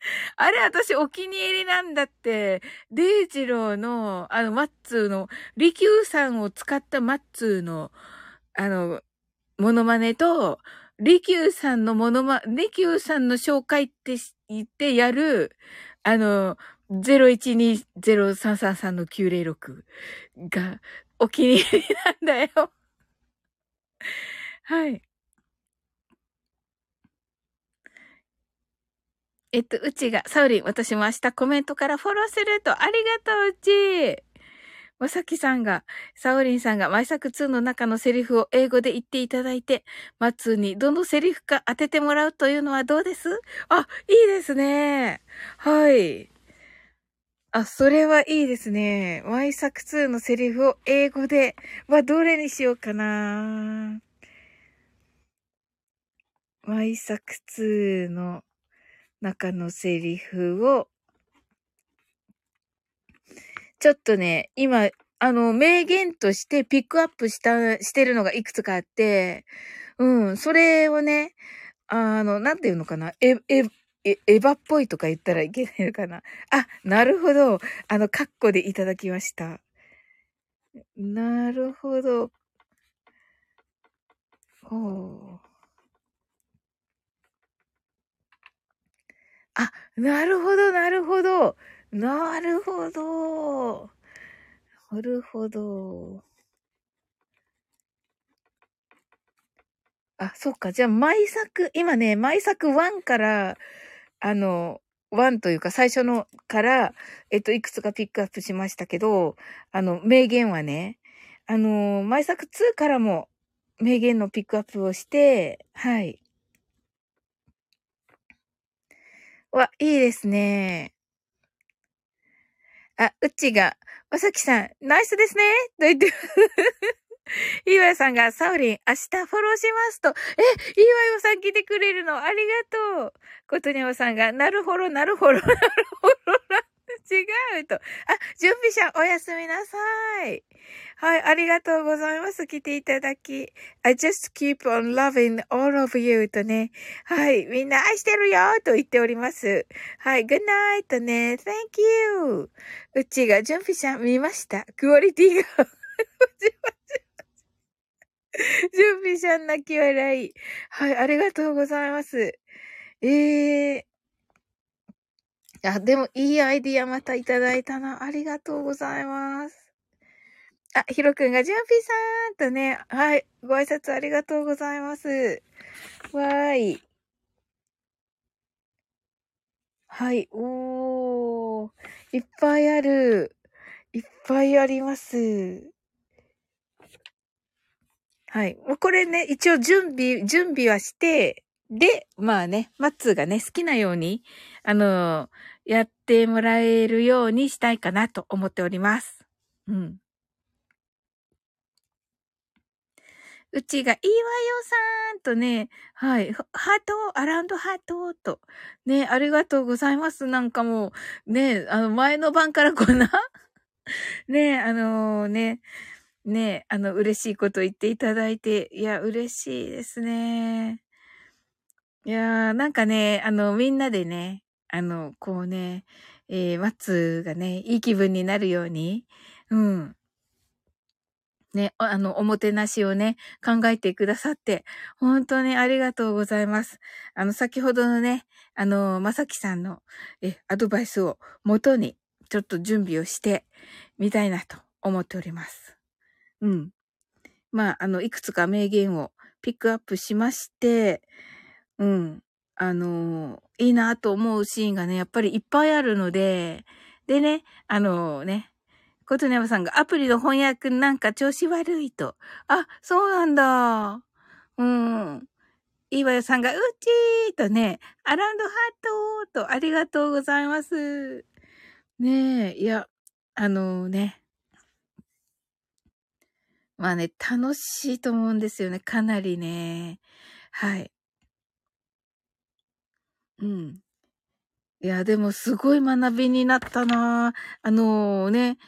あれ、私お気に入りなんだって。デイジローの、あの、マッツーの、リキューさんを使ったマッツーの、あの、モノマネと、リキューさんのモノマ、リキューさんの紹介って言ってやる、あの、012033の906がお気に入りなんだよ。はい。えっと、うちが、サウリン、私も明日コメントからフォローすると、ありがとう、うち。まさきさんが、サオリンさんが、マイサク2の中のセリフを英語で言っていただいて、マツにどのセリフか当ててもらうというのはどうです？あ、いいですね。はい。あ、それはいいですね。マイサク2のセリフを英語で、はどれにしようかな。マイサク2の中のセリフをちょっとね、今、あの、名言としてピックアップした、してるのがいくつかあって、うん、それをね、あの、なんていうのかな、え、え、エヴァっぽいとか言ったらいけないのかな。あ、なるほど。あの、カッコでいただきました。なるほど。ほう。あ、なるほど、なるほど。なるほど。なるほど。あ、そっか。じゃあ、毎作、今ね、毎作1から、あの、1というか最初のから、えっと、いくつかピックアップしましたけど、あの、名言はね、あの、毎作2からも名言のピックアップをして、はい。わ、いいですね。あ、うちが、まさきさん、ナイスですねと言って、岩 井さんが、サウリン、明日フォローしますと。え、岩井さん来てくれるのありがとう。ことにおさんが、なるほど、なるほど、なるほど、違うと。あ、準備者、おやすみなさい。はい、ありがとうございます。来ていただき。I just keep on loving all of you とね。はい、みんな愛してるよと言っております。はい、good night とね。thank you. うちが準備者見ました。クオリティが 準備者泣き笑い。はい、ありがとうございます。ええー。あ、でもいいアイディアまたいただいたな。ありがとうございます。あ、ひろくんがジュンピーさんとね、はい、ご挨拶ありがとうございます。わーい。はい、おー、いっぱいある。いっぱいあります。はい。もうこれね、一応準備、準備はして、で、まあね、マッツーがね、好きなように、あの、やってもらえるようにしたいかなと思っております。うん。うちが、いいわよさんとね、はい、ハート、アラウンドハートと、ね、ありがとうございます。なんかもう、ね、あの、前の晩からこんな ね、あのー、ね、ね、あの、嬉しいこと言っていただいて、いや、嬉しいですね。いやー、なんかね、あの、みんなでね、あの、こうね、えー、マッツがね、いい気分になるように、うん。ね、あの、おもてなしをね、考えてくださって、本当にありがとうございます。あの、先ほどのね、あの、まさきさんの、え、アドバイスをもとに、ちょっと準備をしてみたいなと思っております。うん。まあ、あの、いくつか名言をピックアップしまして、うん。あの、いいなと思うシーンがね、やっぱりいっぱいあるので、でね、あのね、ことねまさんがアプリの翻訳なんか調子悪いと。あ、そうなんだ。うん。いいわよさんが、うちーとね、アランドハートと、ありがとうございます。ねえ、いや、あのね。まあね、楽しいと思うんですよね。かなりね。はい。うん。いや、でもすごい学びになったなあのー、ね、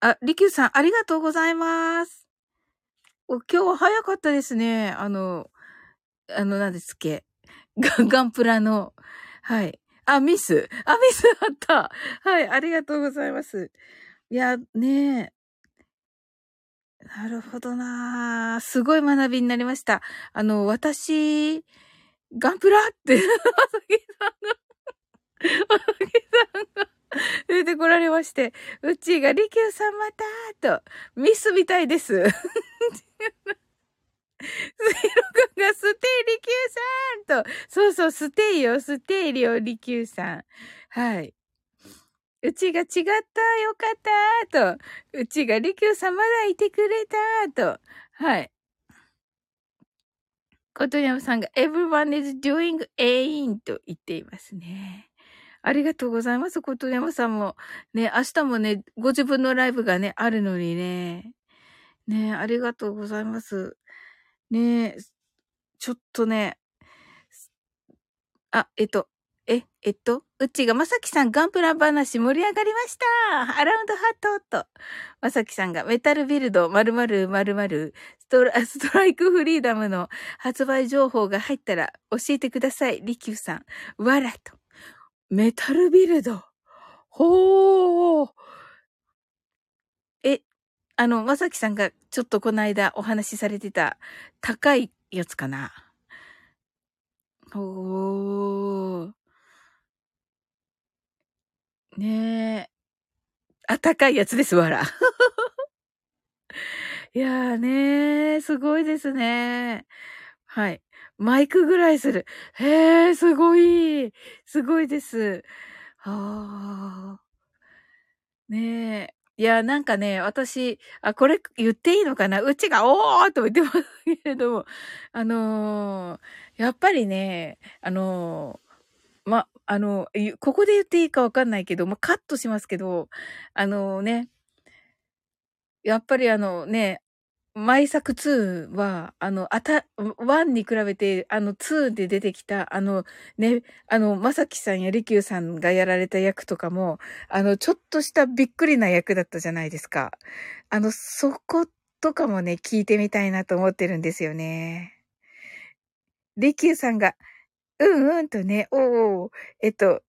あ、りきゅうさん、ありがとうございます。お今日は早かったですね。あの、あの、何ですっけ。ガンガンプラの、はい。あ、ミス。あ、ミスあった。はい、ありがとうございます。いや、ねえ。なるほどなすごい学びになりました。あの、私、ガンプラって、まさきさんが、まさきさんが、出てこられまして、うちが、りきゅうさんまたと、ミスみたいです。スイロくんがステイリキューさんと、そうそう、ステイよ、ステイリオリキューさん。はい。うちが違ったよかったと。うちがりきゅうさんまだいてくれたと。はい。ことやまさんが everyone is doing a in と言っていますね。ありがとうございます。ことやまさんも。ね、明日もね、ご自分のライブがね、あるのにね。ね、ありがとうございます。ね、ちょっとね、あ、えっと、え、えっと、うちがまさきさんガンプラ話盛り上がりましたアラウンドハートと。まさきさんがメタルビルド〇〇〇〇ストラストライクフリーダムの発売情報が入ったら教えてください。リキューさん。わらと。メタルビルド。ほー。え、あの、まさきさんがちょっとこの間お話しされてた高いやつかな。おー。ねえ。あ、高いやつです、わら。いやーねー、すごいですね。はい。マイクぐらいする。へえ、すごい。すごいです。はあ。ねえ。いや、なんかね、私、あ、これ言っていいのかな？うちが、おーと言ってますけれども、あのー、やっぱりね、あのー、あの、ここで言っていいかわかんないけど、まあ、カットしますけど、あのね、やっぱりあのね、毎作2は、あの、あた、1に比べて、あの、2で出てきた、あの、ね、あの、まさきさんやりきゅうさんがやられた役とかも、あの、ちょっとしたびっくりな役だったじゃないですか。あの、そことかもね、聞いてみたいなと思ってるんですよね。りきゅうさんが、うんうんとね、おお、えっと、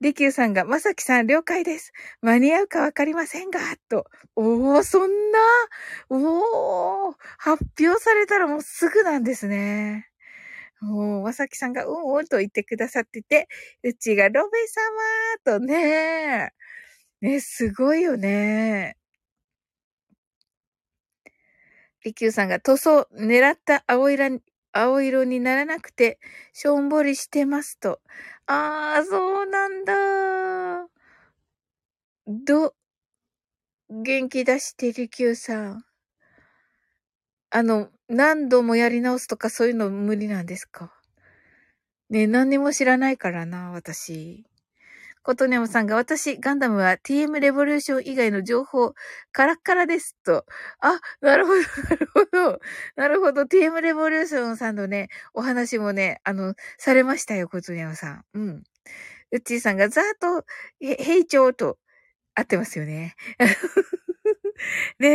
りきゅうさんが、まさきさん了解です。間に合うかわかりませんが、と。おお、そんな、おお、発表されたらもうすぐなんですね。おー、まさきさんが、うんうんと言ってくださってて、うちが、ロベ様とね、ね、すごいよね。りきゅうさんが塗装、狙った青色青色にならなくて、しょんぼりしてますと。ああ、そうなんだ。ど、元気出してる Q さん。あの、何度もやり直すとかそういうの無理なんですか？ね何にも知らないからな、私。ことねもさんが、私、ガンダムは TM レボリューション以外の情報、カラッカラですと。あ、なるほど、なるほど。なるほど。TM レボリューションさんのね、お話もね、あの、されましたよ、ことねもさん。うん。うっちーさんが、ザーと、へいちょうと、合ってますよね。ね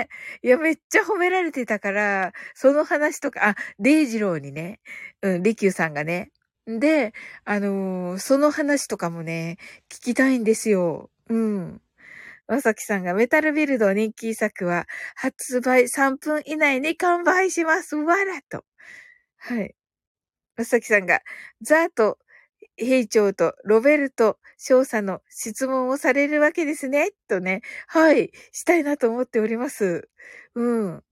え。いや、めっちゃ褒められてたから、その話とか、あ、デイジローにね、うん、リキューさんがね、で、あのー、その話とかもね、聞きたいんですよ。うん。まさきさんがメタルビルド人気作は発売3分以内に完売します。わらと。はい。まさきさんがザート、兵長とロベルト少佐の質問をされるわけですね。とね。はい。したいなと思っております。うん。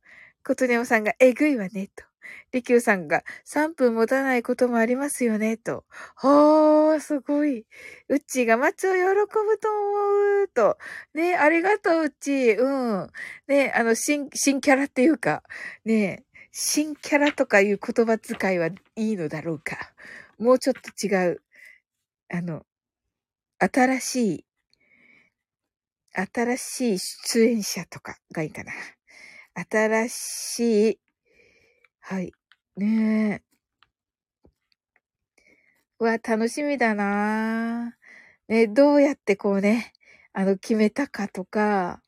ことねおさんがえぐいわね。と。りきゅうさんが3分持たないこともありますよね、と。はー、すごい。うっちーが松を喜ぶと思う、と。ね、ありがとう、うっちー。うん。ね、あの、新、新キャラっていうか、ね、新キャラとかいう言葉遣いはいいのだろうか。もうちょっと違う。あの、新しい、新しい出演者とかがいいかな。新しい、はい。ねえ。うわ、楽しみだなね、どうやってこうね、あの、決めたかとか、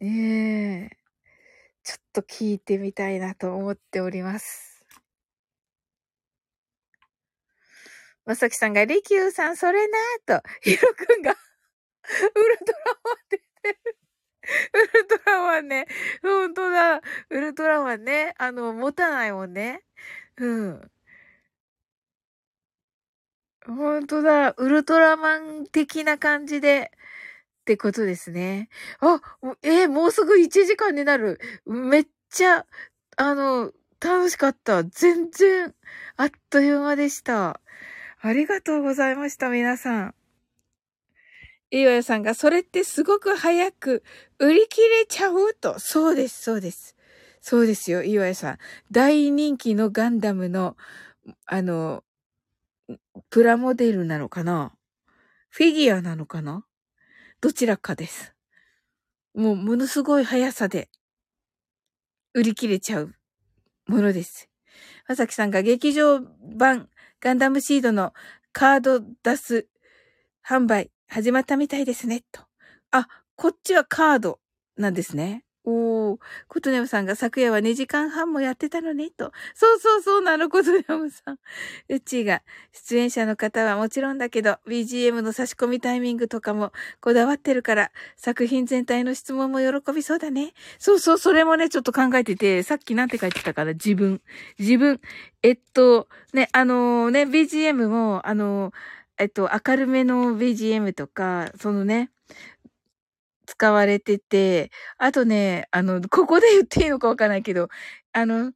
ねえ、ちょっと聞いてみたいなと思っております。まさきさんが、りきゅうさん、それなーと、ひろくんが ウルトラマン出てる。ウルトラマンね。ほんとだ。ウルトラマンね。あの、持たないもんね。うん。ほんとだ。ウルトラマン的な感じで、ってことですね。あ、えー、もうすぐ1時間になる。めっちゃ、あの、楽しかった。全然、あっという間でした。ありがとうございました、皆さん。いわやさんが、それってすごく早く売り切れちゃう？と。そうです、そうです。そうですよ、いわやさん。大人気のガンダムの、あの、プラモデルなのかな？フィギュアなのかな？どちらかです。もう、ものすごい速さで、売り切れちゃうものです。まさきさんが劇場版ガンダムシードのカード出す販売始まったみたいですね、と。あ、こっちはカードなんですね。おー、ことねむさんが昨夜は2時間半もやってたのね、と。そうそうそうなの、ことねむさん。うちが、出演者の方はもちろんだけど、BGM の差し込みタイミングとかもこだわってるから、作品全体の質問も喜びそうだね。そうそう、それもね、ちょっと考えてて、さっきなんて書いてたから、自分。自分。えっと、ね、あのー、ね、BGM も、あのー、えっと、明るめの BGM とか、そのね、使われてて、あとね、あの、ここで言っていいのかわかんないけど、あの、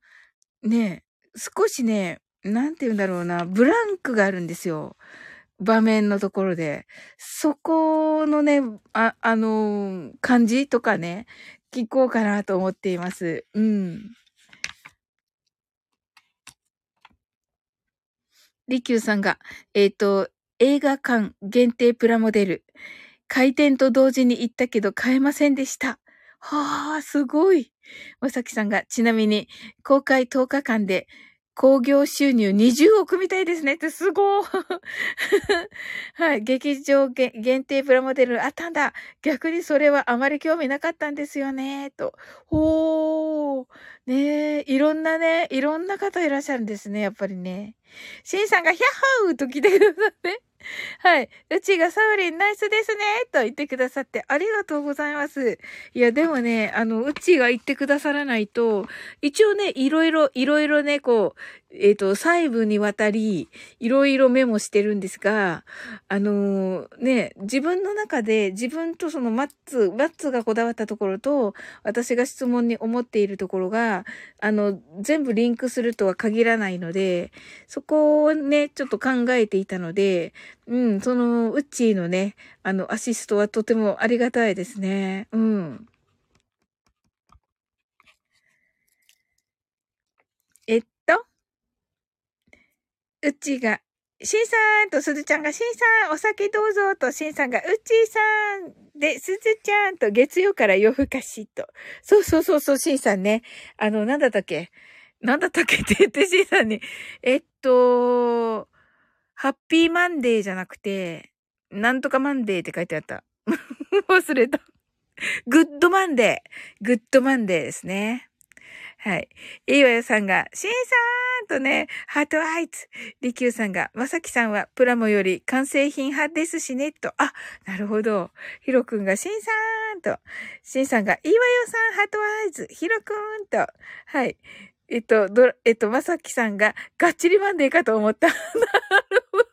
ね、少しね、なんて言うんだろうな、ブランクがあるんですよ。場面のところで。そこのね、あ、あの、感じとかね、聞こうかなと思っています。うん。りきゅうさんが、えっ、ー、と、映画館限定プラモデル。開店と同時に行ったけど買えませんでした。はあ、すごい。まさきさんが、ちなみに、公開10日間で、興行収入20億みたいですねってすごい。はい。劇場限定プラモデルあったんだ。逆にそれはあまり興味なかったんですよね。と。ほー。ねえ、いろんなね、いろんな方いらっしゃるんですね。やっぱりね。シンさんがヒャッハウと来てくださって。はい。うちがサウリンナイスですねと言ってくださってありがとうございます。いや、でもね、あの、うちが言ってくださらないと、一応ね、いろいろ、いろいろね、こう、えっ、ー、と、細部にわたり、いろいろメモしてるんですが、あのー、ね、自分の中で、自分とそのマッツ、マッツがこだわったところと、私が質問に思っているところが、あの、全部リンクするとは限らないので、そこをね、ちょっと考えていたので、うん、その、ウッチーのね、あの、アシストはとてもありがたいですね。うん。えっうちが、しんさんとすずちゃんが、しんさん、お酒どうぞと、しんさんが、うちさんで、すずちゃんと、月曜から夜更かしと。そうそうそうそう、しんさんね。あの、なんだったっけ？なんだったっけ？って言って、しんさんに、えっと、ハッピーマンデーじゃなくて、なんとかマンデーって書いてあった。忘れた。 Good Monday。Good Monday ですね。はい。いいわよさんが、しんさーんとね、 heart eyes。りきゅうさんが、まさきさんはプラモより完成品派ですしね、と。あ、なるほど。ひろくんが、しんさーんと。しんさんが、いいわよさん、 heart eyes。ひろくんと。はい。えっと、ど、えっと、まさきさんが、がっちりマンデーかと思った。なるほど。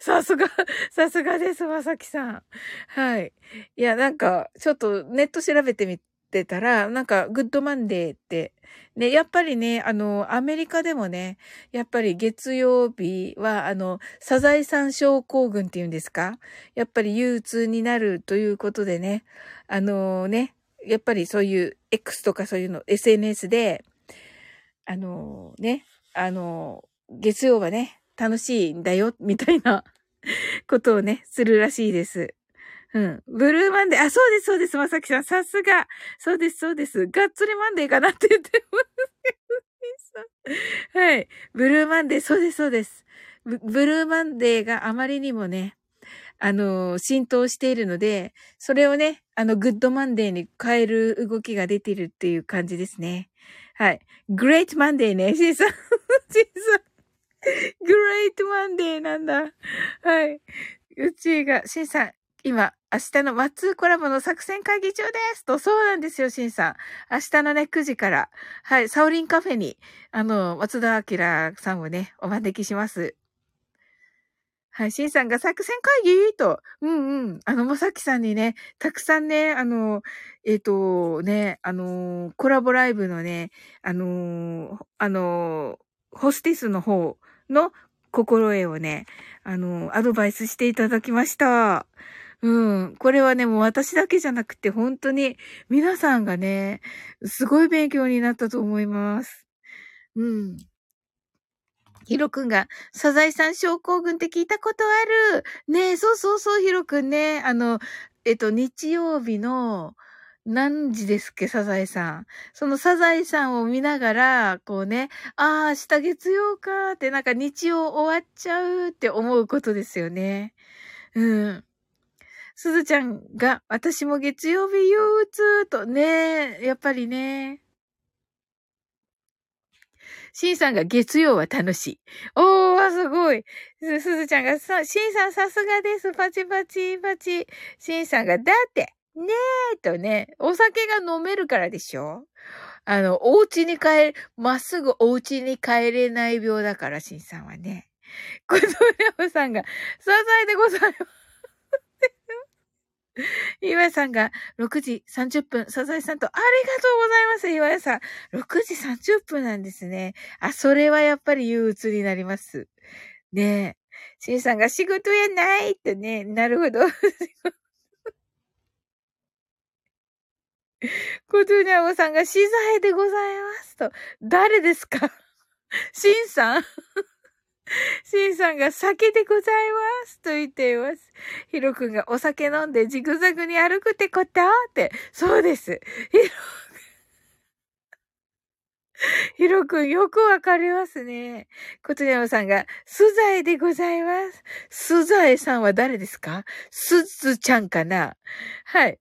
さすが、さすがです、まさきさん。はい。いや、なんか、ちょっとネット調べてみってたら、なんか、 Good Monday って、ね、やっぱりね、あの、アメリカでもね、やっぱり月曜日は、あの、サザエさん症候群っていうんですか？やっぱり憂鬱になるということでね、あのね、やっぱりそういう X とかそういうの、SNS で、あのね、あの、月曜はね、楽しいんだよ、みたいなことをね、するらしいです。うん。ブルーマンデー。あ、そうです、そうです、まさきさん。さすが。そうです、そうです。がっちりマンデーかなって言ってますはい。ブルーマンデー、そうです、そうですブ。ブルーマンデーがあまりにもね、あの、浸透しているので、それをね、あの、 Good Monday に変える動きが出ているっていう感じですね。はい。 Great Monday ね、シーさん。シーさん。Great Monday なんだ。はい。うちが、シンさん、今、明日のマッツーコラボの作戦会議中ですと、そうなんですよ、シンさん。明日のね、9時から、はい、サオリンカフェに、あの、松田明さんをね、お招きします。はい、シンさんが作戦会議？と、うんうん。あの、まさきさんにね、たくさんね、あの、えっ、ー、と、ね、あの、コラボライブのね、あの、あの、ホスティスの方の心得をね、あの、アドバイスしていただきました。うん。これはね、もう私だけじゃなくて、本当に皆さんがね、すごい勉強になったと思います。うん。ヒロくんが、サザエさん症候群って聞いたことある。ねえ、そうそうそう、ヒロくんね。あの、えっと、日曜日の、何時ですっけ、サザエさん。そのサザエさんを見ながら、こうね、ああ、明日月曜かって、なんか日曜終わっちゃうって思うことですよね。うん。すずちゃんが、私も月曜日憂鬱とね、やっぱりね。シンさんが月曜は楽しい。おー、すごい。すずちゃんが、さ、シンさんさすがです。パチパチパチ。シンさんが、だって、ねえとね、お酒が飲めるからでしょあの、お家に帰、まっすぐお家に帰れない病だから、シンさんはね。小僧レオさんが、支えでございます。岩井さんが6時30分、サザエさんとありがとうございます、岩井さん。6時30分なんですね。あ、それはやっぱり憂鬱になります。ねえ。シンさんが仕事やないってね、なるほど。コトゥニャオさんが資材でございますと。誰ですか？シンさん シンさんが酒でございますと言っています。ヒロくんがお酒飲んでジグザグに歩くってことって。そうです。ヒロ ヒロくんよくわかりますね。コトニャオさんが、スザエでございます。スザエさんは誰ですか？スズちゃんかな？はい。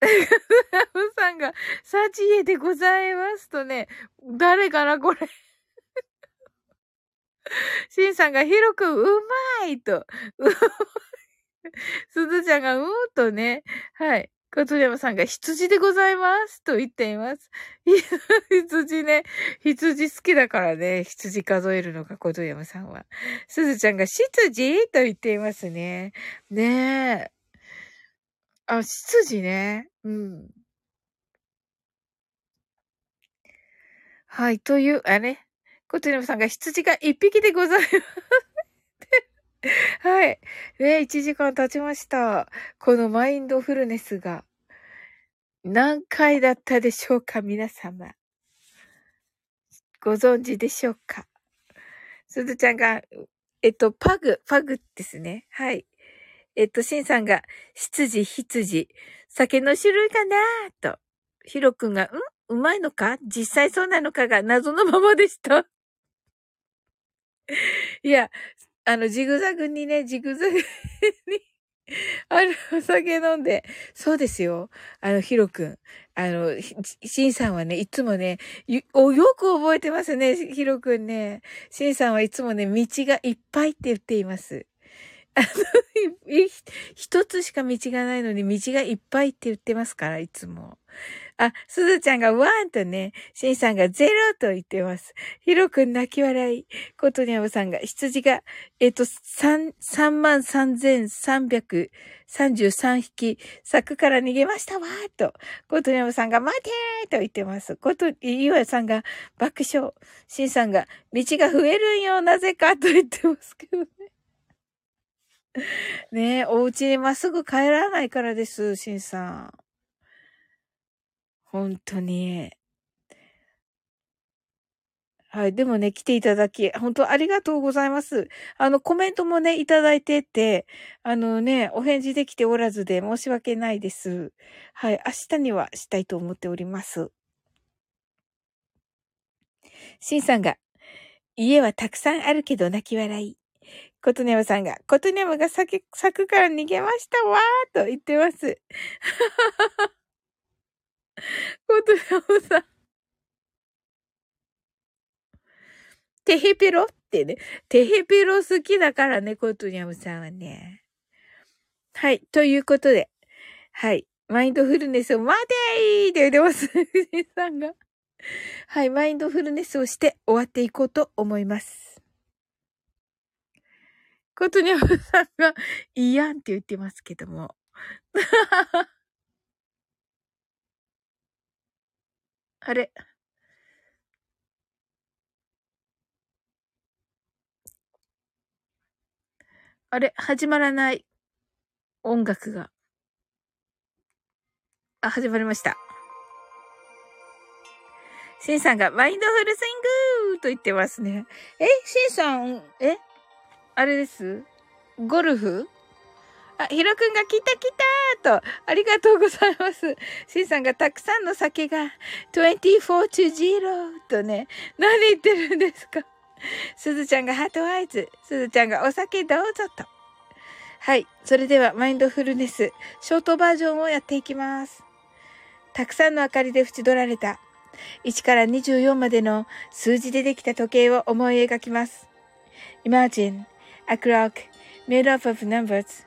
ムさんが、サチエでございますとね、誰かなこれ。シンさんが、ヒロく、うまいと。すずちゃんが、うーんとね、はい。コトリヤさんが羊でございますと言っています。羊ね。羊好きだからね。羊数えるのがコトリヤさんは。すずちゃんが執事と言っていますね。ねえ。あ、執事ね。うん。はい。という、あれ？コトリムさんが羊が一匹でございます。はい。ね、1時間経ちました。このマインドフルネスが何回だったでしょうか、皆様。ご存知でしょうか。すずちゃんが、えっと、パグ、パグですね。はい。えっと、シンさんが、羊、羊、酒の種類かなと。ヒロくんが、ん？うまいのか？実際そうなのかが謎のままでした。いや、あの、ジグザグにね、ジグザグに あの、お酒飲んで。そうですよ。あの、ヒロくん。あの、シンさんはね、いつもね、よく覚えてますね、ヒロくんね。シンさんはいつもね、道がいっぱいって言っています。あの、一つしか道がないのに道がいっぱいって言ってますから、いつも。あ、すずちゃんがワンとね、しんさんがゼロと言ってます。ひろくん泣き笑い。ことにゃむさんが、羊が、えっ、と、三、三万三千三百三十三匹、柵から逃げましたわーと。ことにゃむさんが、待てーと言ってます。こと、いわさんが爆笑。しんさんが、道が増えるんよ、なぜかと言ってますけどね。ねえ、お家にまっすぐ帰らないからです、しんさん。本当に。はい。でもね、来ていただき、本当ありがとうございます。あの、コメントもね、いただいてて、あのね、お返事できておらずで申し訳ないです。はい。明日にはしたいと思っております。シンさんが、家はたくさんあるけど泣き笑い。コトネムさんが、コトネムが柵から逃げましたわーと言ってます。コトヤムさん。テヘペロってね。テヘペロ好きだからね、コトニャムさんはね。はい。ということで。はい。マインドフルネスを待てーって言ってます。藤さんが。はい。マインドフルネスをして終わっていこうと思います。コトニャムさんが、いやんって言ってますけども。あれあれ始まらない音楽が。あ、始まりました。シンさんがマインドフルスイングと言ってますね。え、シンさん、え？あれです？ゴルフ？あ、ヒロくんが来た来たと、ありがとうございます。シンさんがたくさんの酒が24 to 0とね、何言ってるんですかすずちゃんがハートアイズ。すずちゃんがお酒どうぞと。はい。それではマインドフルネス、ショートバージョンをやっていきます。たくさんの明かりで縁取られた1から24までの数字でできた時計を思い描きます。Imagine a clock made up of numbers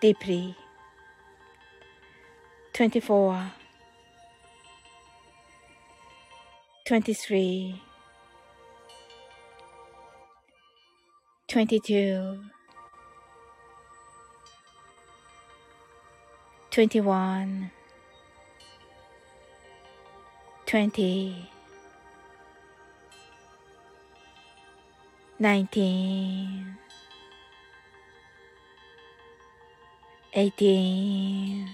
deeply. 24 23 22 21 20 19 eighteen,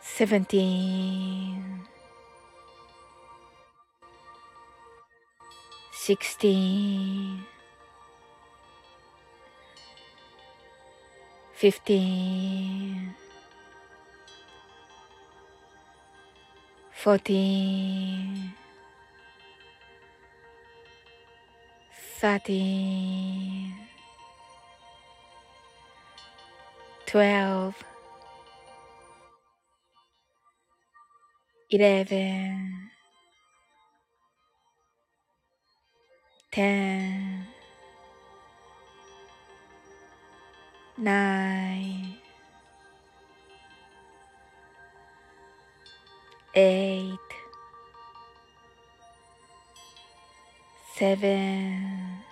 seventeen, sixteen, fifteen, fourteen. Thirteen. twelve, eleven, ten, nine, eight, seven.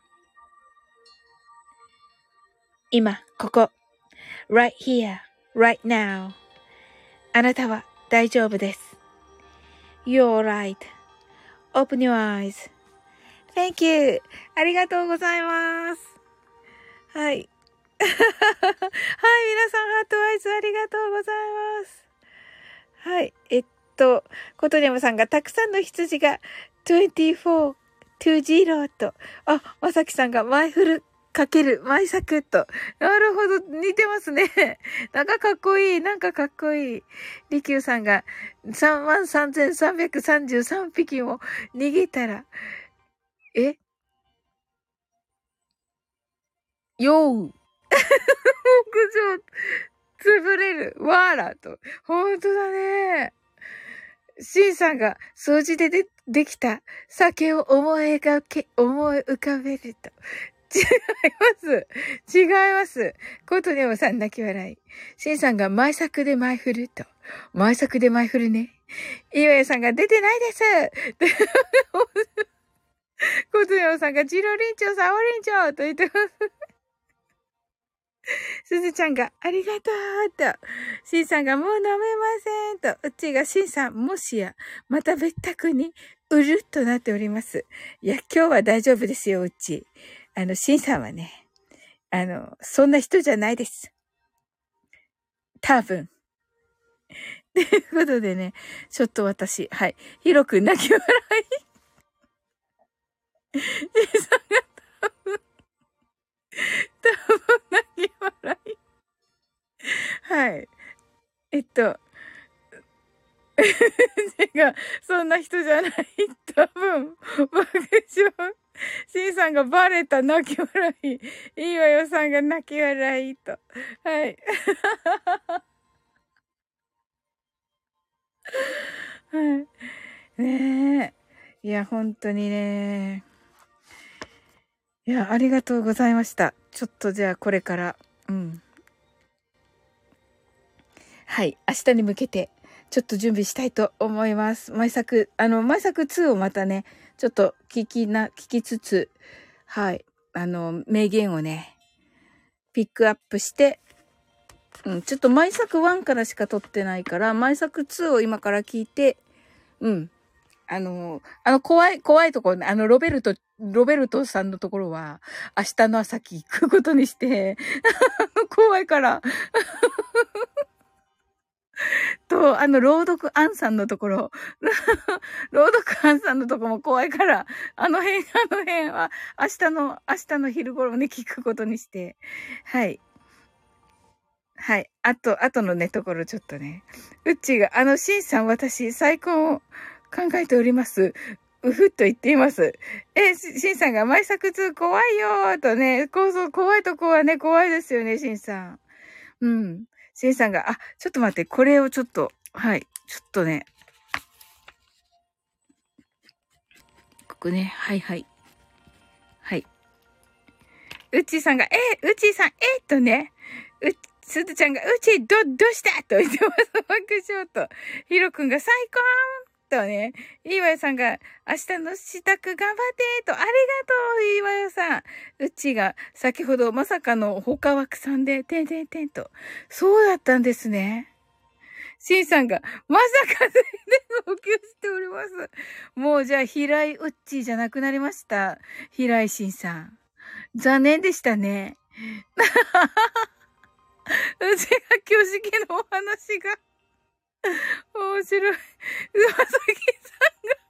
今、ここ。right here, right now. あなたは大丈夫です。You're right.Open your eyes. Thank you. ありがとうございます。はい。はい、皆さん、ハートアイズありがとうございます。はい。えっと、コトニャムさんがたくさんの羊が24 20と、あ、まさきさんがマイフルかける、マイサクッと。なるほど、似てますね。なんかかっこいい、なんかかっこいい。りきゅうさんが33,333匹も逃げたら、え？よう。屋上、潰れる。わーらと。ほんとだね。シンさんが掃除ででできた酒を思い描け、思い浮かべると。違います。違います。コートネオさん泣き笑い。シンさんが前作で前振ると。前作で前振るね。イワヤさんが出てないです。コートネオさんがジロリンチョ、サオリンチョと言ってます。すずちゃんが、ありがとうと。しんさんが、もう飲めませんと。うちが、しんさん、もしや、また別宅に、うるっとなっております。いや、今日は大丈夫ですよ、うち。あの、しんさんはね、あの、そんな人じゃないです。多分。ということでね、ちょっと私、はい。ひろく泣き笑い。シンさんが多分、多分泣き笑い。はい。えっと、違う、そんな人じゃない。多分、爆笑。シンさんがバレた泣き笑い。いいわよさんが泣き笑いと。はい。はい。ねえ。いや、本当にね。いや、ありがとうございました。ちょっとじゃあこれから、うん。はい。明日に向けて、ちょっと準備したいと思います。毎作、あの、毎作2をまたね、ちょっと聞きな、聞きつつ、はい。あの、名言をね、ピックアップして、うん、ちょっと毎作1からしか撮ってないから、毎作2を今から聞いて、うん。あの、あの、怖い、怖いところね、あの、ロベルト、ロベルトさんのところは、明日の朝聞くことにして、怖いから。と、あの、朗読アンさんのところ、朗読アンさんのとこも怖いから、あの辺、あの辺は、明日の、明日の昼頃に聞くことにして、はい。はい。あと、あとのね、ところちょっとね。うっちが、あの、しんさん、私、再婚を考えております。うふっと言っています。え、しんさんが、毎作2怖いよーとね、こうそう、怖いとこはね、怖いですよね、しんさん。うん。しんさんが、あ、ちょっと待って、これをちょっと、はい、ちょっとね。ここね、はいはい。はい。うちさんが、えうちさん、えっとね、うすずちゃんが、うち、ど、どうしたと言ってます。爆笑と。ひろくんが最高とね、いいわよさんが、明日の支度頑張ってと、ありがとういいわよさん。うちが、先ほどまさかの他枠さんで、てんてんてんと。そうだったんですね。しんさんが、まさか全然号泣しております。もうじゃあ、平井うっちーじゃなくなりました。平井しんさん。残念でしたね。うちが挙式のお話が、面白い。まさきさんが、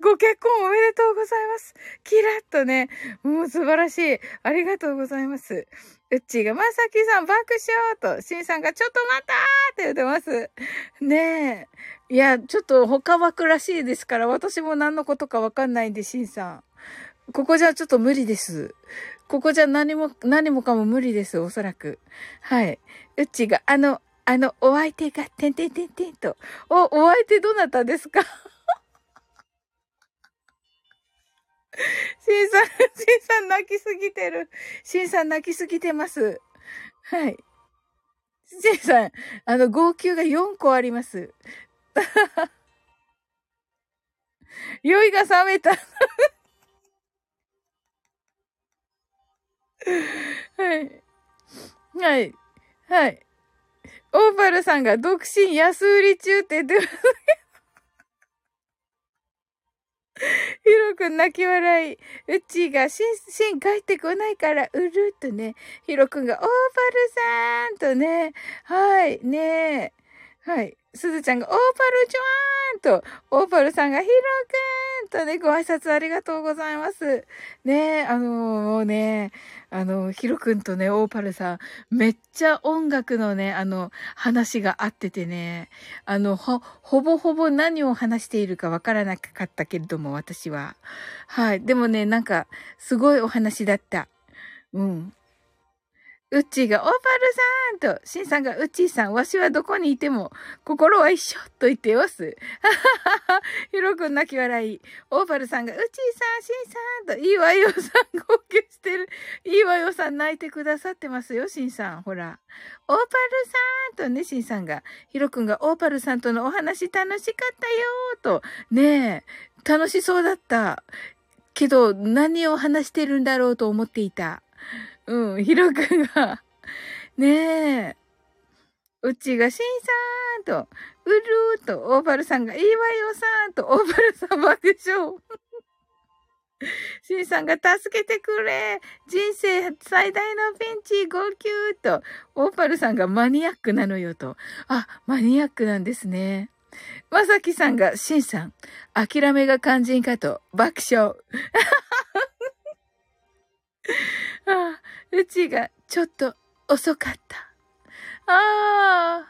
ご結婚おめでとうございます。キラッとね、もう素晴らしい。ありがとうございます。うっちーが、まさきさん爆笑と、しんさんが、ちょっと待ったーって言ってます。ねえ。いや、ちょっと他枠らしいですから、私も何のことかわかんないんで、しんさん。ここじゃちょっと無理です。ここじゃ何も、何もかも無理です、おそらく。はい。うっちーが、あの、あの、お相手が、てんてんてんてんと。お、お相手どなたですか？しんさん、しんさん泣きすぎてる。しんさん泣きすぎてます。はい。しんさん、あの、号泣が4個あります。酔いが冷めた。はい。はい。はい。オーパルさんが独身安売り中って言ってます。ヒロくん泣き笑い。うちが、しん、しん帰ってこないから、うるっと？ね。ヒロくんが、オーパルさんとね。はい、ねえはい。すずちゃんが、オーパルちゃんと、オーパルさんが、ヒロくんとね、ご挨拶ありがとうございます。ねあのもうね、あの、ヒロくんとね、オーパルさん、めっちゃ音楽のね、あの、話があっててね、あの、ほ、ほぼほぼ何を話しているかわからなかったけれども、私は。はい。でもね、なんか、すごいお話だった。うん。うっちーがオーパルさんと、しんさんがうっちーさん、わしはどこにいても、心は一緒と言ってます。ははは、ひろくん泣き笑い。オーパルさんがうっちーさん、しんさんと、いいわよさん、号泣してる。いいわよさん泣いてくださってますよ、しんさん。ほら。オーパルさんとね、しんさんが、ひろくんがオーパルさんとのお話楽しかったよと、ねえ、楽しそうだった。けど、何を話してるんだろうと思っていた。うん、ひろくんが、ねえ、うちがしんさんと、うるーと、オーバルさんが、いいわよさんと、オーバルさん爆笑。しんさんが助けてくれ人生最大のピンチ号泣と、オーパルさんがマニアックなのよと。あ、マニアックなんですね。まさきさんが、しんさん、諦めが肝心かと、爆笑。ああ、うちが、ちょっと、遅かった。ああ、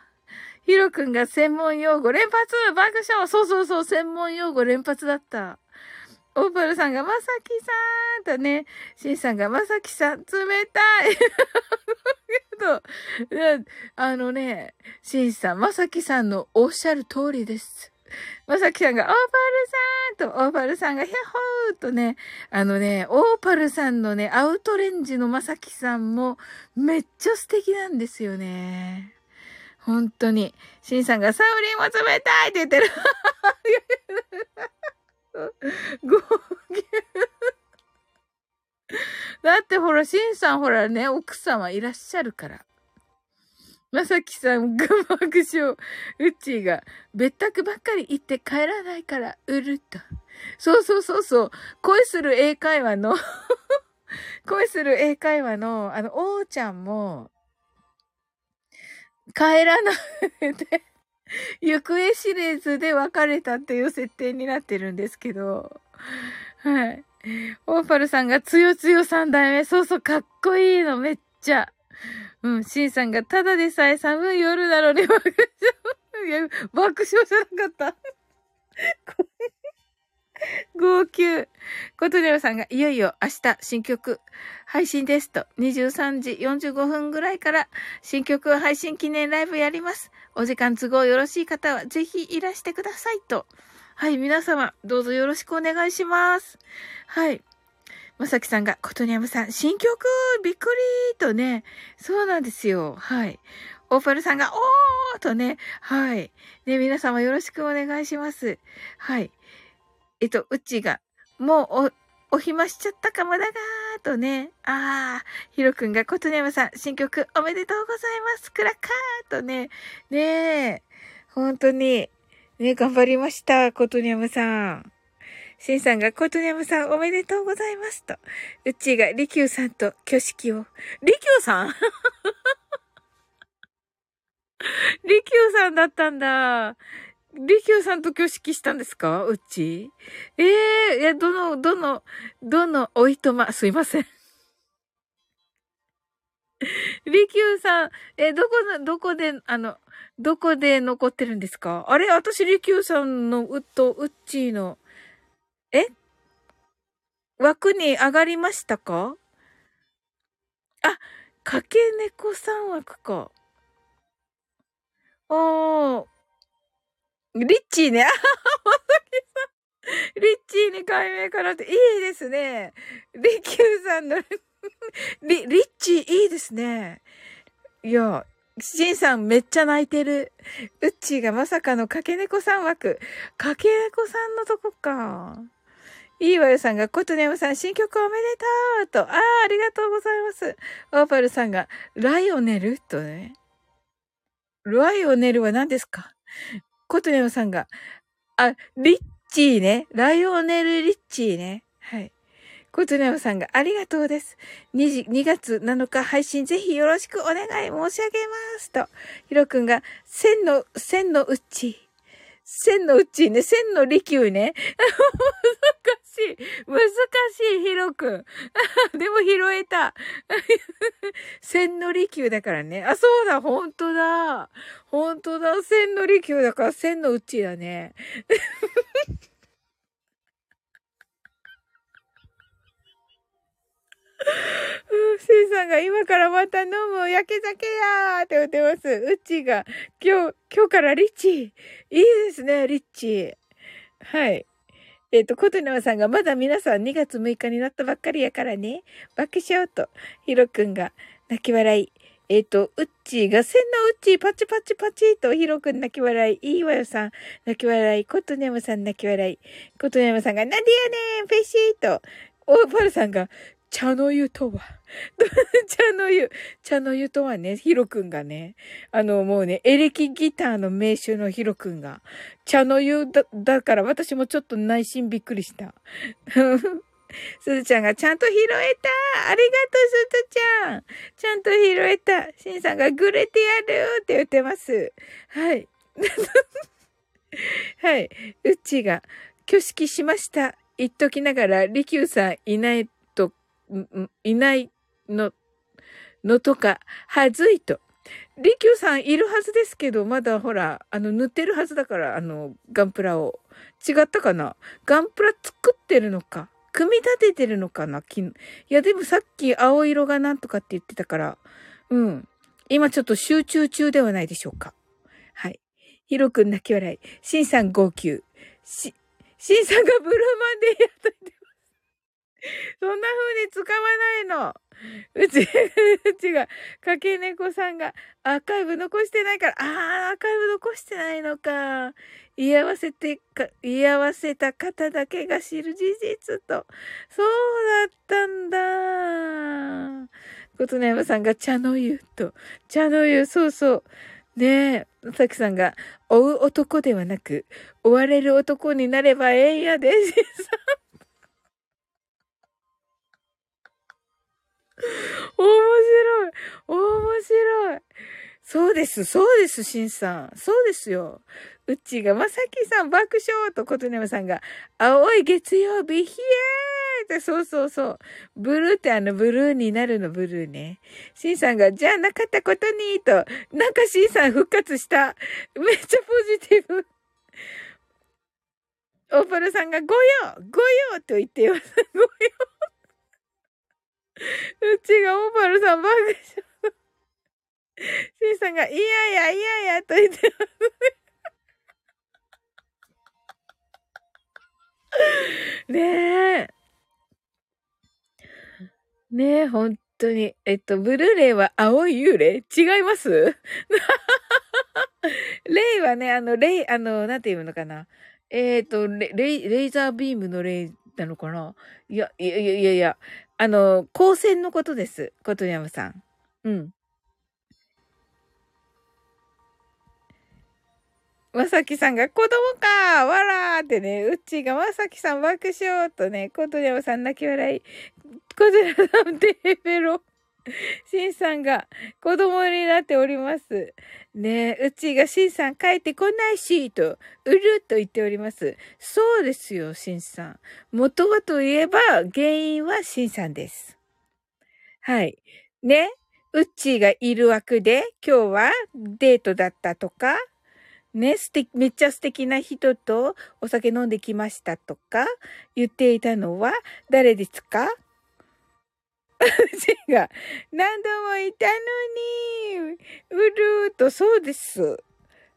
ひろくんが専門用語連発爆笑そうそうそう、専門用語連発だった。オーパルさんがまさきさんとね、シンさんがまさきさん冷たい、あのね、シンさん、まさきさんのおっしゃる通りです。まさきさんがオーパルさんと、オーパルさんがヒャッホーとね、あのね、オーパルさんのね、アウトレンジのまさきさんもめっちゃ素敵なんですよね。本当に。シンさんがサウリンも冷たいって言ってる。号泣。だってほら、シンさんほらね、奥様いらっしゃるから。まさきさん、ぐまぐしょう。うっちーが、別宅ばっかり行って帰らないから、うるっと。そうそうそうそう。恋する英会話の 恋する英会話の、あの、おーちゃんも、帰らないで行方知れずで別れたっていう設定になってるんですけど、はい。オーパルさんがつよつよ三代目、そうそう、かっこいいの、めっちゃ。うん、シンさんがただでさえ寒い夜なのに爆笑。爆笑じゃなかった。号泣。ことでさんが、いよいよ明日新曲配信ですと、23時45分ぐらいから新曲配信記念ライブやります。お時間都合よろしい方はぜひいらしてくださいと。はい、皆様、どうぞよろしくお願いします。はい。まさきさんが、ことにゃむさん、新曲？びっくりとね、そうなんですよ。はい。オーパルさんが、おーとね、はい。ね、皆様よろしくお願いします。はい。えっと、うちが、もうお、お暇しちゃったかもだがーとね。ああ、ひろくんが、ことねまさん、新曲おめでとうございます。クラッカーとね。ねえ、本当に、ね、頑張りました、ことにゃむさん。しんさんが、ことにゃむさん、おめでとうございますと。うちが、りきゅうさんと挙式を。りきゅうさん？りきゅうさんだったんだ。りきゅうさんと挙式したんですか？うちええー、いや、どの、どの、どのおいとま、すいません。りきゅうさん、え、どこの、どこで、あの、どこで残ってるんですか？あれ私、りきゅうさんのうと、うっちーの、え？枠に上がりましたか？あ、かけ猫さん枠か。あー、リッチーね。まさきさん。リッチーに解明からって、いいですね。リキューさんの リ、リッチーいいですね。いや、シンさんめっちゃ泣いてる。ウッチーがまさかのかけ猫さん枠。かけ猫さんのとこか。いいわよさんが、コトネムさん、新曲おめでとうと、ああ、ありがとうございます。オーパルさんが、ライオネル？とね。ライオネルは何ですか？コトネオさんが、あ、リッチーね。ライオネル・リッチーね。はい。コトネオさんがありがとうです。2, 2月7日配信ぜひよろしくお願い申し上げますと。ヒロくんが、千の、千のうち。千のうちね、千の利休ね。難しい。難しい、ヒロく。でも拾えた。千の利休だからね。あ、そうだ、ほんとだ。ほんとだ、千の利休だから千のうちだね。シンさんが今からまた飲む焼け酒やーって言ってます。うっちーが今日、今日からリッチー。いいですね、リッチー。はい。えっ、ー、と、コトナワさんがまだ皆さん2月6日になったばっかりやからね。爆笑と、ヒロくんが泣き笑い。えっ、ー、と、うっちーが、せんのうっちー、パチパチパチと、ヒロくん泣き笑い。いいわよさん、泣き笑い。コトネムさん泣き笑い。コトネムさんが、なんでやねん、フェシーと、オーパルさんが、茶の湯とは 茶の湯。茶の湯とはね、ヒロくんがね、あのもうね、エレキギターの名手のヒロくんが、茶の湯だ、だから私もちょっと内心びっくりした。すずちゃんがちゃんと拾えたありがとう、すずちゃんちゃんと拾えたしんさんがぐれてやるって言ってます。はい。はい。うちが、挙式しました。言っときながら、りきゅうさんいないと、いないの、のとか、はずいと。りきゅうさんいるはずですけど、まだほら、あの、塗ってるはずだから、あの、ガンプラを。違ったかな？ガンプラ作ってるのか？組み立ててるのかな？いや、でもさっき青色がなんとかって言ってたから、うん。今ちょっと集中中ではないでしょうか。はい。ヒロくん泣き笑い。シンさん号泣。し、シンさんがブルーマンでやっといてます。そんな風に使わないの。うち、うちが、かけ猫さんがアーカイブ残してないから、あー、アーカイブ残してないのか。言い合わせてか、言い合わせた方だけが知る事実と。そうだったんだ。ことね山さんが茶の湯と。茶の湯、そうそう。ねえ、さきさんが、追う男ではなく、追われる男になればええんやで、しさん。面白い面白いそうです、そうです、しんさん。そうですよ。うちが、まさきさん爆笑と、ことねまさんが、青い月曜日、ひえーって、そうそうそう。ブルーってあの、ブルーになるの、ブルーね。しんさんが、じゃあなかったことに、と、なんかしんさん復活した。めっちゃポジティブ。オーパルさんが、ごよごよと言っています。ごようちがオーパルさん爆笑。シンさんが、いやいやいやいやと言ってます。ねねえ。ねえ、本当に。えっと、ブルーレイは青い幽霊？違います？レイはね、あの、レイ、あの、なんて言うのかな？えっ、とレ、レイ、レイザービームのレイなのかな、いやいやいやいや、あの、光線のことです。ことやまさん。うん。まさきさんが子供かわらーってね、うっちーがまさきさん爆笑とね、ことやまさん泣き笑い。こちらさんデーベロ。しんさんが子供になっております。ねえ、うちがしんさん帰ってこないし、と、うると言っております。そうですよ、しんさん。元はといえば、原因はしんさんです。はい。ね、うっちーがいる枠で、今日はデートだったとか、ね、素敵、めっちゃ素敵な人とお酒飲んできましたとか言っていたのは誰ですか？私が何度もいたのに、うるーと、そうです。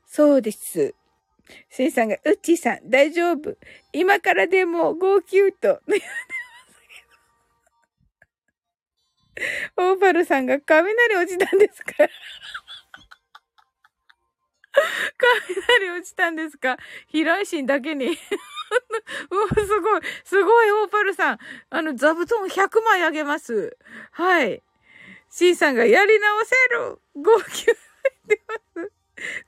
そうです。せいさんが、うっちーさん、大丈夫。今からでも号泣と。オーパルさんが雷落ちたんですか？雷落ちたんですか？平井心だけに、すごい。すごい、オーパルさん。あの、座布団100枚あげます。はい。C さんがやり直せる号泣入ってます。